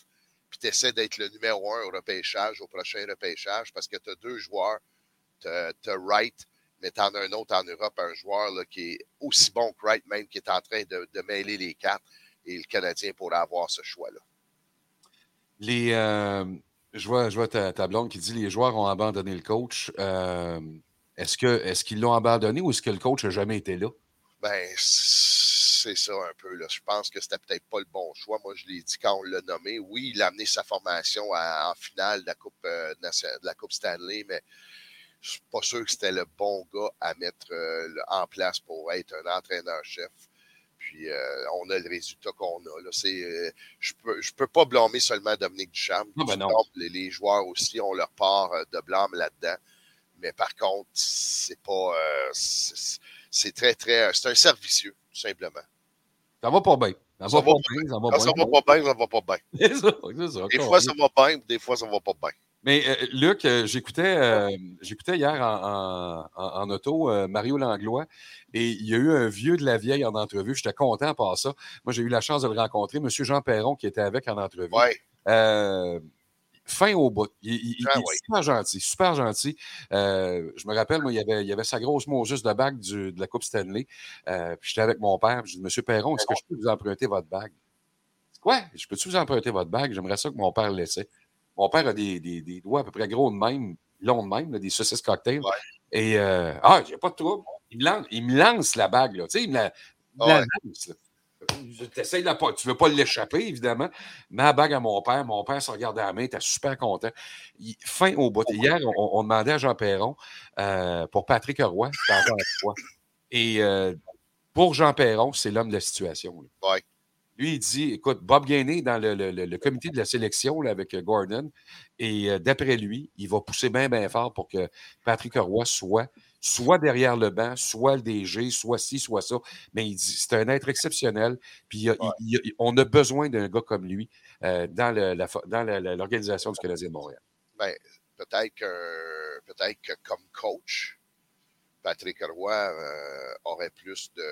puis tu essaies d'être le numéro un au repêchage, au prochain repêchage, parce que tu as deux joueurs. Tu as Wright, mais tu en as un autre en Europe, un joueur là, qui est aussi bon que Wright, même qui est en train de, de mêler les cartes. Et le Canadien pourrait avoir ce choix-là.
Les, euh, je vois, je vois ta, ta blonde qui dit les joueurs ont abandonné le coach. Euh, est-ce, que, est-ce qu'ils l'ont abandonné ou est-ce que le coach n'a jamais été là?
Ben, c'est ça un peu. Là. Je pense que c'était peut-être pas le bon choix. Moi, je l'ai dit quand on l'a nommé. Oui, il a amené sa formation à- en finale de la Coupe, euh, de la coupe Stanley, mais je suis pas sûr que c'était le bon gars à mettre euh, en place pour être un entraîneur-chef. Puis euh, on a le résultat qu'on a. Là. C'est, euh, je peux, je peux pas blâmer seulement Dominique Ducharme.
Non, ben.
Les, les joueurs aussi ont leur part de blâme là-dedans. Mais par contre, c'est pas. c'est, très, très. C'est un servicieux, tout simplement.
Ça va pas bien. Ça,
Ça
va
va
pas
pas
bien. Ça va
Quand ça
bien.
va pas bien, ça va pas bien. Des fois, ça va bien, des fois, ça va pas bien.
Mais euh, Luc, euh, j'écoutais, euh, j'écoutais hier en, en- en- en auto Mario Langlois et il y a eu un vieux de la vieille en entrevue. J'étais content par ça. Moi, j'ai eu la chance de le rencontrer. Monsieur Jean Perron qui était avec en entrevue.
Ouais.
Fin au bout. Il, il- il
Jean,
est super gentil, super gentil. Je me rappelle, moi, il y avait, il y avait sa grosse Moses de bague du- de la Coupe Stanley. Puis j'étais avec mon père. Je dis, Monsieur Perron, est-ce que je peux vous emprunter votre bague? Quoi? Je peux-tu vous emprunter votre bague? J'aimerais ça que mon père le laissait. Mon père a des, des- des doigts à peu près gros de même, longs de même, là, des saucisses cocktails.
Ouais.
Et euh, ah, j'ai pas de trouble. Il me lance, il me lance la bague, là. Tu sais, il me la, il me la
Ouais.
lance, là. La. Tu veux pas l'échapper, évidemment. Ma bague à mon père. Mon père se regardait à la main, il était super content. Il- fin au bout. Hier, on, on demandait à Jean Perron euh, pour Patrick Roy. Et euh, pour Jean Perron, c'est l'homme de la situation. Lui, il dit écoute, Bob Gainé dans le, le- le- le comité de la sélection là, avec euh, Gordon, et euh, d'après lui, il va pousser bien, bien fort pour que Patrick Roy soit soit derrière le banc, soit le DG, soit ci, soit ça. Mais il dit c'est un être exceptionnel. Puis il- il on a besoin d'un gars comme lui euh, dans le- la l'organisation du Canadien de Montréal.
Ben, peut-être que, peut-être que comme coach, Patrick Roy euh, aurait plus de.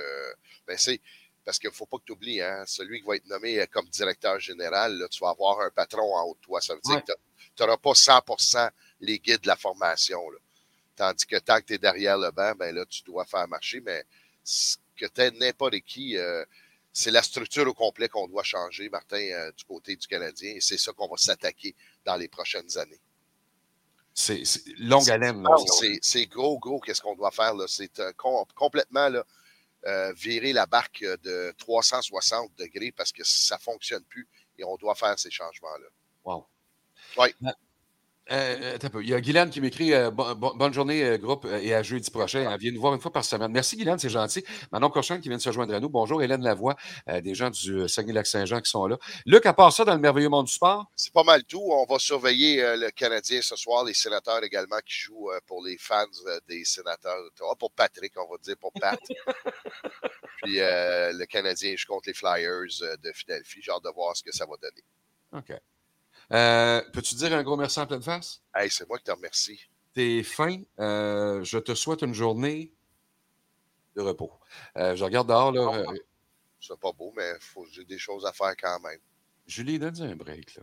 Ben, c'est. Parce qu'il ne faut pas que tu oublies, hein, celui qui va être nommé euh, comme directeur général, là, tu vas avoir un patron en haut de toi. Ça veut dire que tu n'auras pas 100% les guides de la formation. là. Tandis que tant que tu es derrière le banc, ben là, tu dois faire marcher. Mais c- que tu n'importe qui, euh, c'est la structure au complet qu'on doit changer, Martin, euh, du côté du Canadien. Et c'est ça qu'on va s'attaquer dans les prochaines années.
C'est longue haleine.
C'est gros, gros, qu'est-ce qu'on doit faire. C'est euh, complètement là, euh, virer la barque de 360 degrés parce que ça ne fonctionne plus et on doit faire ces changements-là.
Wow.
Oui.
Euh, il y a Guylaine qui m'écrit euh, Bonne journée, euh, groupe, et à jeudi prochain. Elle vient nous voir une fois par semaine. Merci, Guylaine, c'est gentil. Manon Cochon qui vient de se joindre à nous. Bonjour, Hélène Lavoie, des gens du Saguenay-Lac-Saint-Jean qui sont là. Luc, à part ça, dans le merveilleux monde du sport?
C'est pas mal tout. On va surveiller le Canadien ce soir, les sénateurs également qui jouent pour les fans des sénateurs Pour Patrick, on va dire, pour Pat. Puis le Canadien joue contre les Flyers de Philadelphie. J'ai hâte de voir ce que ça va donner.
OK. Euh, peux-tu dire un gros merci en pleine face?
Hey, c'est moi qui te remercie.
T'es fin. Euh, je te souhaite une journée de repos. Euh, je regarde dehors. Là,
c'est pas beau, mais j'ai des choses à faire quand même.
Julie, donne un break. Là.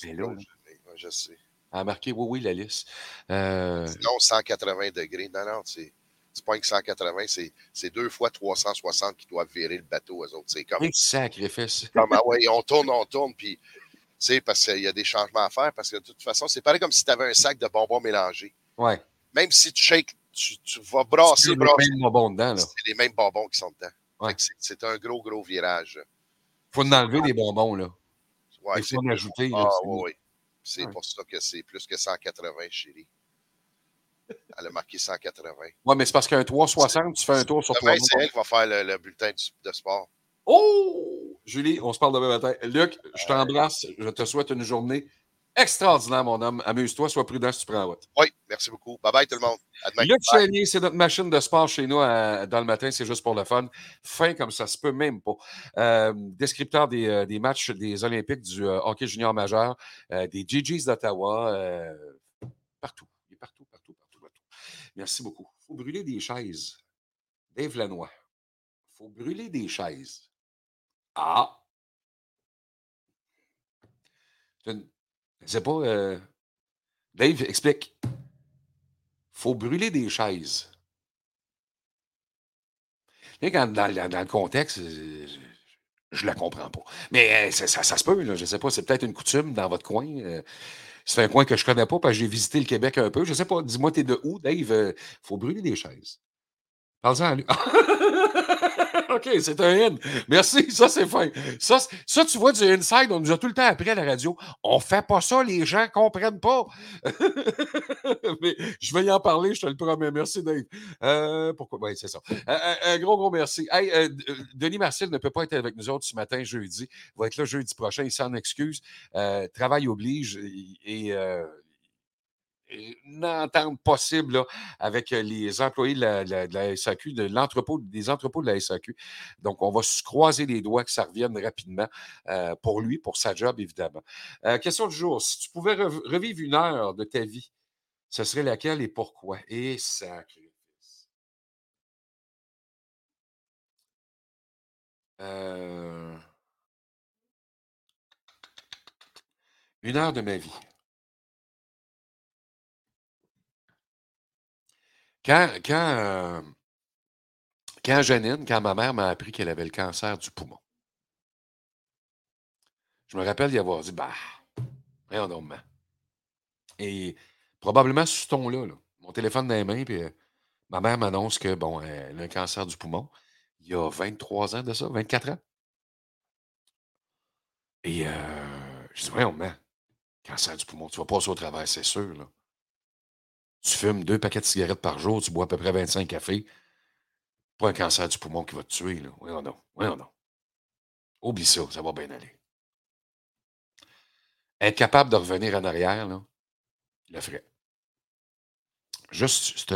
C'est là, je sais.
A marqué, oui, oui, la liste. Euh...
Sinon, 180 degrés. Non, non, c'est pas que 180, c'est deux fois 360 qui doivent virer le bateau, eux autres. C'est comme.
Un sacrifice.
Comme, ah ouais, on tourne, on tourne, puis, tu sais, parce qu'il y a des changements à faire, parce que de toute façon, c'est pareil comme si tu avais un sac de bonbons mélangés.
Ouais.
Même si tu shakes, tu, tu vas brasser, brasser.
C'est les mêmes bonbons dedans, là.
C'est les mêmes bonbons qui sont dedans. Ouais. C'est un gros, gros virage.
Faut en enlever des bonbons, là.
Ouais,
ajouter.
Ah, oui, oui. C'est pour ça que c'est plus que 180, chérie. Elle a marqué 180.
Oui, mais c'est parce qu'un 360, tu fais un tour sur
Demain, c'est elle qui va faire le, bulletin de sport.
Oh! Julie, on se parle demain matin. Luc, je t'embrasse. Je te souhaite une journée extraordinaire, mon homme. Amuse-toi, sois prudent si tu prends la route.
Oui, merci beaucoup. Bye bye tout le monde. À demain.
Luc Chénier, c'est notre machine de sport chez nous dans le matin. C'est juste pour le fun. Fin comme ça se peut même pas. Euh, descripteur des, euh, des, matchs des Olympiques du euh, hockey junior majeur, des GGs d'Ottawa, partout. Il est partout, partout, partout, partout. Merci beaucoup. Il faut brûler des chaises. Dave Lanois. Il faut brûler des chaises. Ah! Je ne sais pas. Euh... Dave, explique. Faut brûler des chaises. Dans, le contexte, je ne la comprends pas. Mais ça, ça, se peut, là, je ne sais pas, c'est peut-être une coutume dans votre coin. Euh, c'est un coin que je ne connais pas parce que j'ai visité le Québec un peu. Je ne sais pas, dis-moi, tu es de où, Dave? Il euh, faut brûler des chaises. Parle-en à lui. OK, c'est un N. Merci, ça c'est fin. Ça, ça, tu vois, du inside, on nous a tout le temps appris à la radio. On fait pas ça, les gens ne comprennent pas. Mais je vais y en parler, je te le promets. Merci, Dave. Euh, pourquoi? Oui, c'est ça. un gros, gros merci. Hey, euh, Denis Marcel ne peut pas être avec nous autres ce matin, jeudi. Il va être là jeudi prochain, il s'en excuse. Euh, travail oblige et entente possible avec les employés de la, SAQ, l'entrepôt, des entrepôts de la SAQ. Donc, on va se croiser les doigts que ça revienne rapidement pour lui, pour sa job, évidemment. question du jour. Si tu pouvais revivre une heure de ta vie, ce serait laquelle et pourquoi? Et sacrifice. Une heure de ma vie. Quand, quand, euh, quand quand ma mère m'a appris qu'elle avait le cancer du poumon, je me rappelle d'y avoir dit, bah, rien donc, Et probablement ce ton-là, mon téléphone dans les mains, puis euh, ma mère m'annonce que, bon, elle a un cancer du poumon. il y a 23 ans de ça, 24 ans. Et euh, je dis, voyons, man, cancer du poumon, tu vas passer au travail, c'est sûr. Là. Tu fumes deux paquets de cigarettes par jour, tu bois à peu près 25 cafés. Pas un cancer du poumon qui va te tuer. Là. Voyons non, voyons non. Oublie ça, ça va bien aller. Être capable de revenir en arrière, là, il le ferait. Juste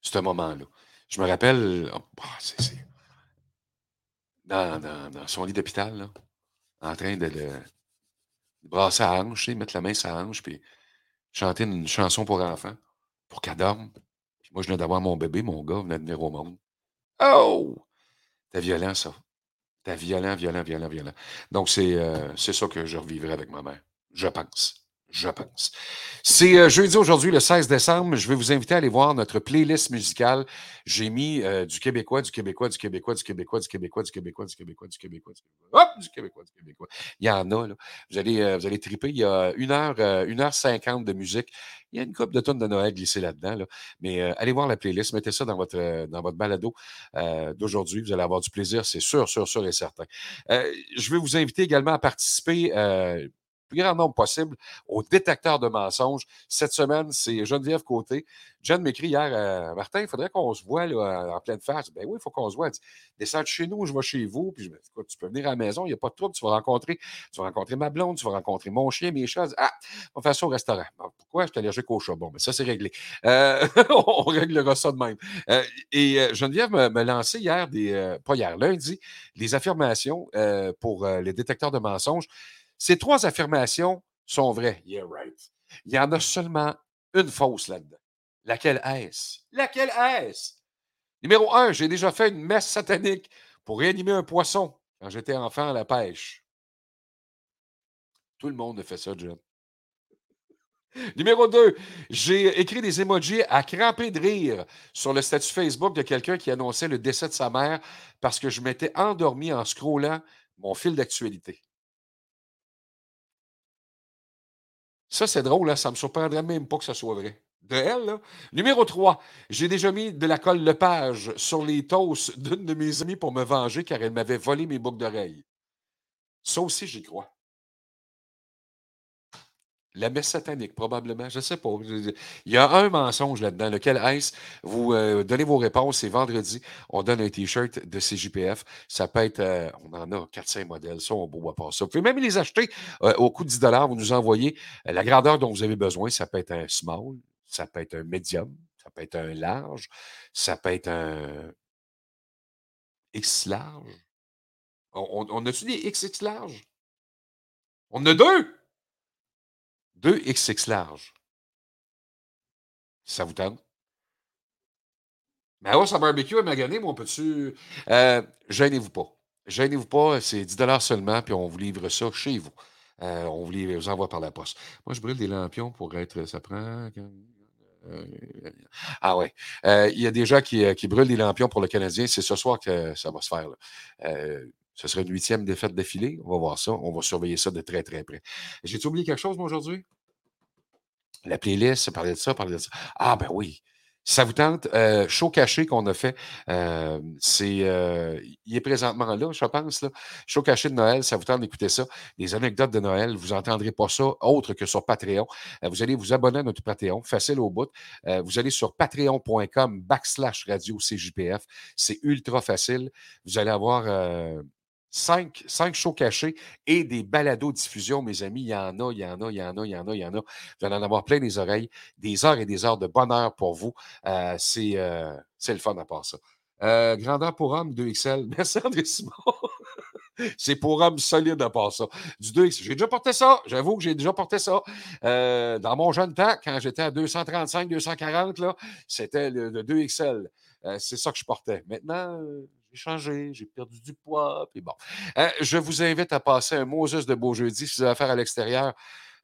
ce moment-là. Je me rappelle, oh, ah, c'est, dans, dans, son lit d'hôpital, en train de brasser à hanche, mettre la main sur la hanche, puis chanter une chanson pour enfants, pour qu'elle dorme. Puis moi, je venais d'avoir mon bébé, mon gars venait de venir au monde. Oh! C'était violent, ça. C'était violent, violent, violent, violent. Donc, c'est euh, c'est ça que je revivrai avec ma mère. Je pense je pense. C'est euh, jeudi aujourd'hui, le 16 décembre. Je vais vous inviter à aller voir notre playlist musicale. J'ai mis euh, du Québécois, du Québécois, du Québécois, du Québécois, du Québécois, du Québécois, du Québécois, du Québécois, du Québécois. Hop, du Québécois, du Québécois. Il y en a, là. Vous allez, euh, vous allez triper. Il y a une heure, une heure cinquante de musique. Il y a une coupe de tonnes de Noël glissée là-dedans. Là. Mais allez voir la playlist, mettez ça dans votre, dans votre balado d'aujourd'hui. Vous allez avoir du plaisir, c'est sûr, sûr, sûr et certain. je vais vous inviter également à participer plus grand nombre possible au détecteur de mensonges. Cette semaine, c'est Geneviève Côté. John m'écrit hier, euh, Martin, il faudrait qu'on se voit là, en pleine face. Ben oui, il faut qu'on se voit. Descends chez nous, je vais chez vous. Puis me dis, tu peux venir à la maison, il n'y a pas de trouble. Tu vas rencontrer, tu vas rencontrer ma blonde, tu vas rencontrer mon chien, mes chats. Ah, on faire ça au restaurant. pourquoi? Je suis allergique au chat. Bon, mais ça, c'est réglé. Euh, on réglera ça de même. Euh, et Geneviève me, lançait hier, pas hier, lundi, les affirmations pour les détecteurs de mensonges. Ces trois affirmations sont vraies. Il y en a seulement une fausse là-dedans. Laquelle est-ce? Laquelle est-ce? Numéro un, j'ai déjà fait une messe satanique pour réanimer un poisson quand j'étais enfant à la pêche. Tout le monde a fait ça, John. Numéro 2, j'ai écrit des emojis à cramper de rire sur le statut Facebook de quelqu'un qui annonçait le décès de sa mère parce que je m'étais endormi en scrollant mon fil d'actualité. Ça, c'est drôle, là, ça ne me surprendrait même pas que ce soit vrai. De elle, là. Numéro 3, j'ai déjà mis de la colle Lepage sur les toasts d'une de mes amies pour me venger car elle m'avait volé mes boucles d'oreilles. Ça aussi, j'y crois. La messe satanique, probablement. Je ne sais pas. Il y a un mensonge là-dedans. Lequel est-ce? Vous euh, donnez vos réponses. C'est vendredi. On donne un T-shirt de CJPF. Ça peut être. Euh, on en a 4-5 modèles. Ça, on ne pas ça. Vous pouvez même les acheter euh, au coût de 10 Vous nous envoyez la grandeur dont vous avez besoin. Ça peut être un small. Ça peut être un medium. Ça peut être un large. Ça peut être un X large. On, on a-tu des XX large? On en a deux! Deux XX large. Ça vous tente? Mais ouais, ça barbecue à Magané, mon petit. Euh, gênez-vous pas. Gênez-vous pas, c'est 10 seulement, puis on vous livre ça chez vous. Euh, on vous, livre, vous envoie par la poste. Moi, je brûle des lampions pour être. Ça prend. Euh, ah ouais. Il y a des gens qui, qui, brûlent des lampions pour le Canadien. C'est ce soir que ça va se faire. Ce serait une huitième défaite d'affilée. On va voir ça. On va surveiller ça de très, très près. J'ai-tu oublié quelque chose, moi, aujourd'hui? La playlist, parler de ça, parler de ça. Ah, ben oui. Ça vous tente, euh, show caché qu'on a fait, euh, c'est, euh, il est présentement là, je pense, là. Show caché de Noël, ça vous tente d'écouter ça. Les anecdotes de Noël, vous n'entendrez pas ça autre que sur Patreon. vous allez vous abonner à notre Patreon, facile au bout. vous allez sur patreon.com backslash radio CJPF. C'est ultra facile. Vous allez avoir cinq, cinq shows cachés et des balados diffusion, mes amis. Il y en a, il y en a, il y en a, il y en a, il y en a. Vous allez en avoir plein les oreilles. Des heures et des heures de bonheur pour vous. Euh, euh, c'est, le fun à part ça. Euh, grandeur pour homme, 2XL. Merci André Simon. c'est pour homme solide à part ça. Du 2XL. J'ai déjà porté ça. J'avoue que j'ai déjà porté ça. dans mon jeune temps, quand j'étais à 235, 240, là, c'était le 2XL. c'est ça que je portais. Maintenant, changé, j'ai perdu du poids, puis bon. Euh, je vous invite à passer un Moses de beau jeudi. Si vous avez affaire à l'extérieur,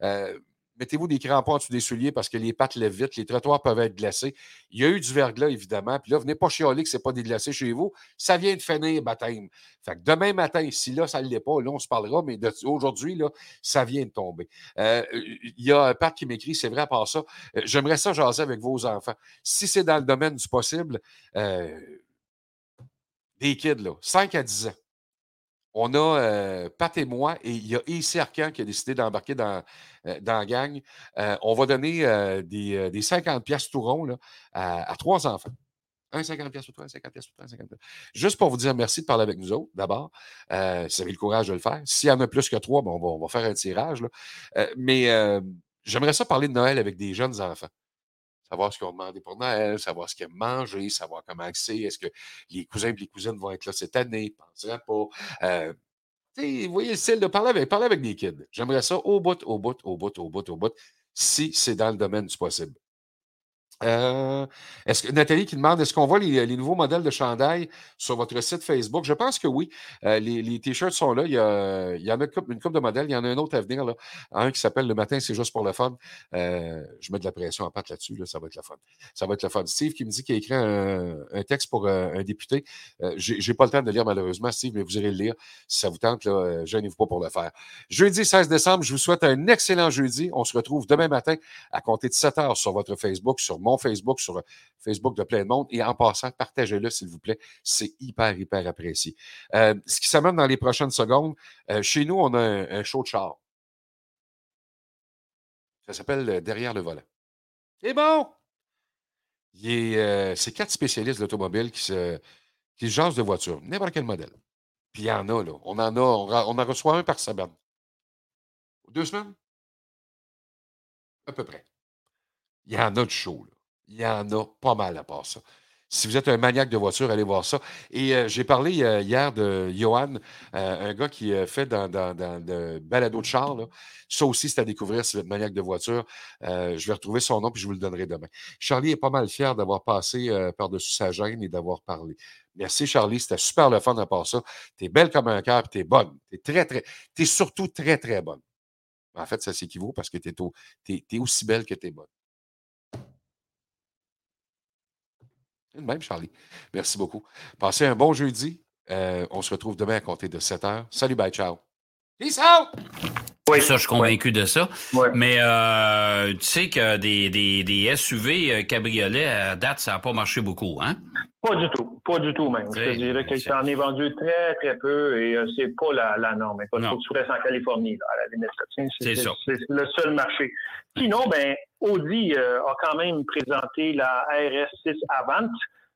euh, mettez-vous des crampons en dessous des souliers parce que les pattes lèvent vite, les trottoirs peuvent être glacés. Il y a eu du verglas, évidemment, puis là, venez pas chialer que ce n'est pas déglacé chez vous. Ça vient de finir, baptême. Fait que demain matin, si là, ça ne l'est pas, là, on se parlera, mais aujourd'hui, là, ça vient de tomber. Euh, il y a un père qui m'écrit, c'est vrai à part ça, j'aimerais ça jaser avec vos enfants. Si c'est dans le domaine du possible, des kids, là, 5 à 10 ans. On a euh, Pat et moi, et il y a ici Arcan qui a décidé d'embarquer dans, euh, dans la gang. Euh, on va donner des, des 50 pièces tout rond là, à, trois enfants. Un 50 pièces pour toi, un 50 pièces pour toi, un 50 pièces. Juste pour vous dire merci de parler avec nous autres, d'abord. Si vous avez le courage de le faire. S'il y en a plus que trois, on, va, on va faire un tirage. là. Mais j'aimerais ça parler de Noël avec des jeunes enfants. Savoir ce qu'ils ont demandé pour Noël, savoir ce qu'ils aiment manger, savoir comment c'est. Est-ce que les cousins et les cousines vont être là cette année? Penserais pas. Euh, vous voyez le style de parler avec, parler avec des kids. J'aimerais ça au bout, au bout, au bout, au bout, au bout, si c'est dans le domaine du possible. Euh, est-ce que Nathalie qui demande est-ce qu'on voit les, nouveaux modèles de chandail sur votre site Facebook? Je pense que oui. Euh, les, t-shirts sont là. Il y, a, en a une couple, de modèles. Il y en a un autre à venir. Un qui s'appelle Le matin, c'est juste pour le fun. Euh, je mets de la pression en pâte là-dessus. Là. Ça va être le fun. Ça va être le fun. Steve qui me dit qu'il a écrit un, texte pour un député. Euh, J'ai pas le temps de le lire malheureusement, Steve, mais vous irez le lire si ça vous tente. Là, gênez-vous pas pour le faire. Jeudi 16 décembre, je vous souhaite un excellent jeudi. On se retrouve demain matin à compter de 7 heures sur votre Facebook, sur mon Facebook, sur euh, Facebook de plein de monde. Et en passant, partagez-le, s'il vous plaît. C'est hyper, hyper apprécié. Euh, ce qui s'amène dans les prochaines secondes, euh, chez nous, on a un, un show de char. Ça s'appelle Derrière le volant. C'est bon! Euh, c'est quatre spécialistes de l'automobile qui se, qui jasent de voitures, n'importe quel modèle. Puis il y en a, là. On en a, on, on en reçoit un par semaine. Deux semaines? À peu près. Il y en a de chaud, là. Il y en a pas mal à part ça. Si vous êtes un maniaque de voiture, allez voir ça. Et euh, j'ai parlé euh, hier de Johan, euh, un gars qui fait dans, dans, de balado de char. là. Ça aussi, c'est à découvrir si vous êtes maniaque de voiture. Je vais retrouver son nom puis je vous le donnerai demain. Charlie est pas mal fier d'avoir passé par-dessus sa gêne et d'avoir parlé. Merci, Charlie. C'était super le fun à part ça. T'es belle comme un cœur tu es bonne. T'es très, très. T'es surtout très, très bonne. En fait, ça s'équivaut parce que t'es, t'es, t'es aussi belle que t'es bonne. C'est le même, Charlie. Merci beaucoup. Passez un bon jeudi. Euh, on se retrouve demain à compter de 7 heures. Salut, bye, ciao. Peace out!
Oui, ça, je suis convaincu de ça. Mais euh, tu sais que des, des, des SUV euh, cabriolets à date, ça n'a pas marché beaucoup, hein?
Pas du tout. Pas du tout, même. Je te dirais que ça en est vendu très, très peu et euh, c'est pas la, la norme. Écoute, faut que tu restes en Californie, là, à la limite.
C'est ça.
C'est c'est le seul marché. Sinon, ben, Audi euh, a quand même présenté la RS6 Avant.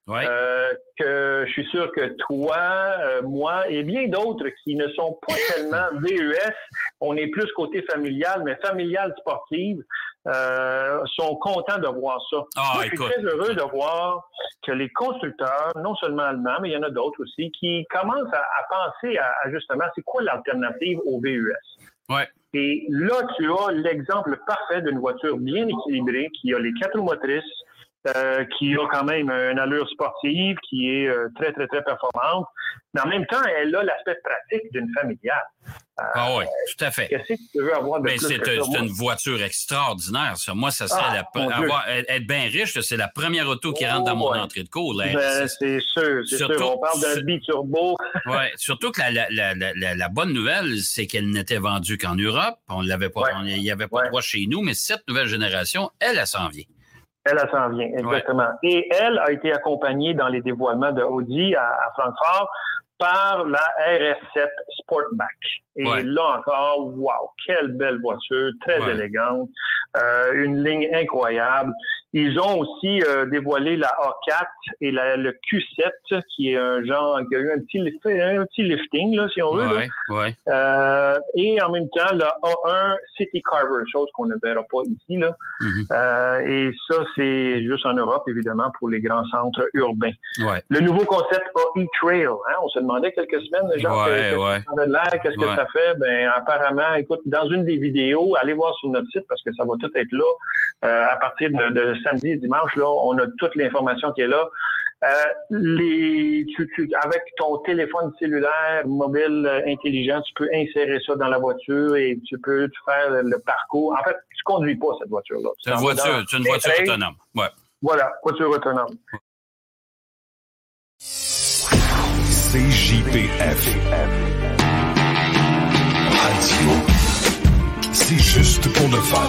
Ouais.
Euh, que je suis sûr que toi, euh, moi et bien d'autres qui ne sont pas tellement VES, on est plus côté familial, mais familial sportive, euh, sont contents de voir ça.
Ah,
Moi, je suis très heureux de voir que les constructeurs, non seulement allemands, mais il y en a d'autres aussi, qui commencent à, à penser à, à justement, c'est quoi l'alternative au VUS?
Ouais.
Et là, tu as l'exemple parfait d'une voiture bien équilibrée, qui a les quatre roues motrices, euh, qui a quand même une allure sportive, qui est euh, très, très, très performante. Mais en même temps, elle a l'aspect pratique d'une familiale.
Ah oui, tout à fait.
Qu'est-ce que tu veux avoir de
c'est euh, une voiture extraordinaire, ça. Moi, ça serait
Ah,
la
mon
avoir- être bien riche, c'est la première auto qui
Oh,
rentre dans mon
ouais.
entrée de cours.
Ben,
C'est-
sûr, c'est sûr. On parle d'un biturbo.
Ouais, surtout que la, la, la, la- la- la bonne nouvelle, c'est qu'elle n'était vendue qu'en Europe. On l'avait pas,
Ouais.
il n'y avait pas
Ouais.
de droit chez nous, mais cette nouvelle génération, elle, elle s'en vient.
Elle, elle s'en vient, exactement. Et elle a été accompagnée dans les dévoilements de Audi à, à Francfort par la RS7 Sportback. Et
Ouais.
là encore, wow, quelle belle voiture, très
Ouais.
élégante, euh, une ligne incroyable. Ils ont aussi euh, dévoilé la A4 et la- le Q7, qui est un genre, qui a eu un petit, un petit lifting, là, si on veut. là.
Ouais, ouais.
Euh, et en même temps, le A1 City Carver, chose qu'on ne verra pas ici. Là.
Mhm.
Euh, et ça, c'est juste en Europe, évidemment, pour les grands centres urbains.
Ouais.
Le nouveau concept AI Trail, hein, on se demandait quelques semaines, genre, qu'est-ce que ça fait? Ben, apparemment, écoute, dans une des vidéos, allez voir sur notre site parce que ça va tout être là. À partir de, de samedi et dimanche, là, on a toute l'information qui est là. Euh, les, tu, tu- avec ton téléphone cellulaire mobile euh, intelligent, tu peux insérer ça dans la voiture et tu peux tu faire le, le parcours. En fait, tu conduis pas cette voiture-là. Tu
C'est une voiture,
dans-
c'est une voiture
Hey,
autonome. Ouais.
Voilà, voiture autonome.
CJPF. Radio. C'est juste pour le fun.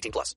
18 plus.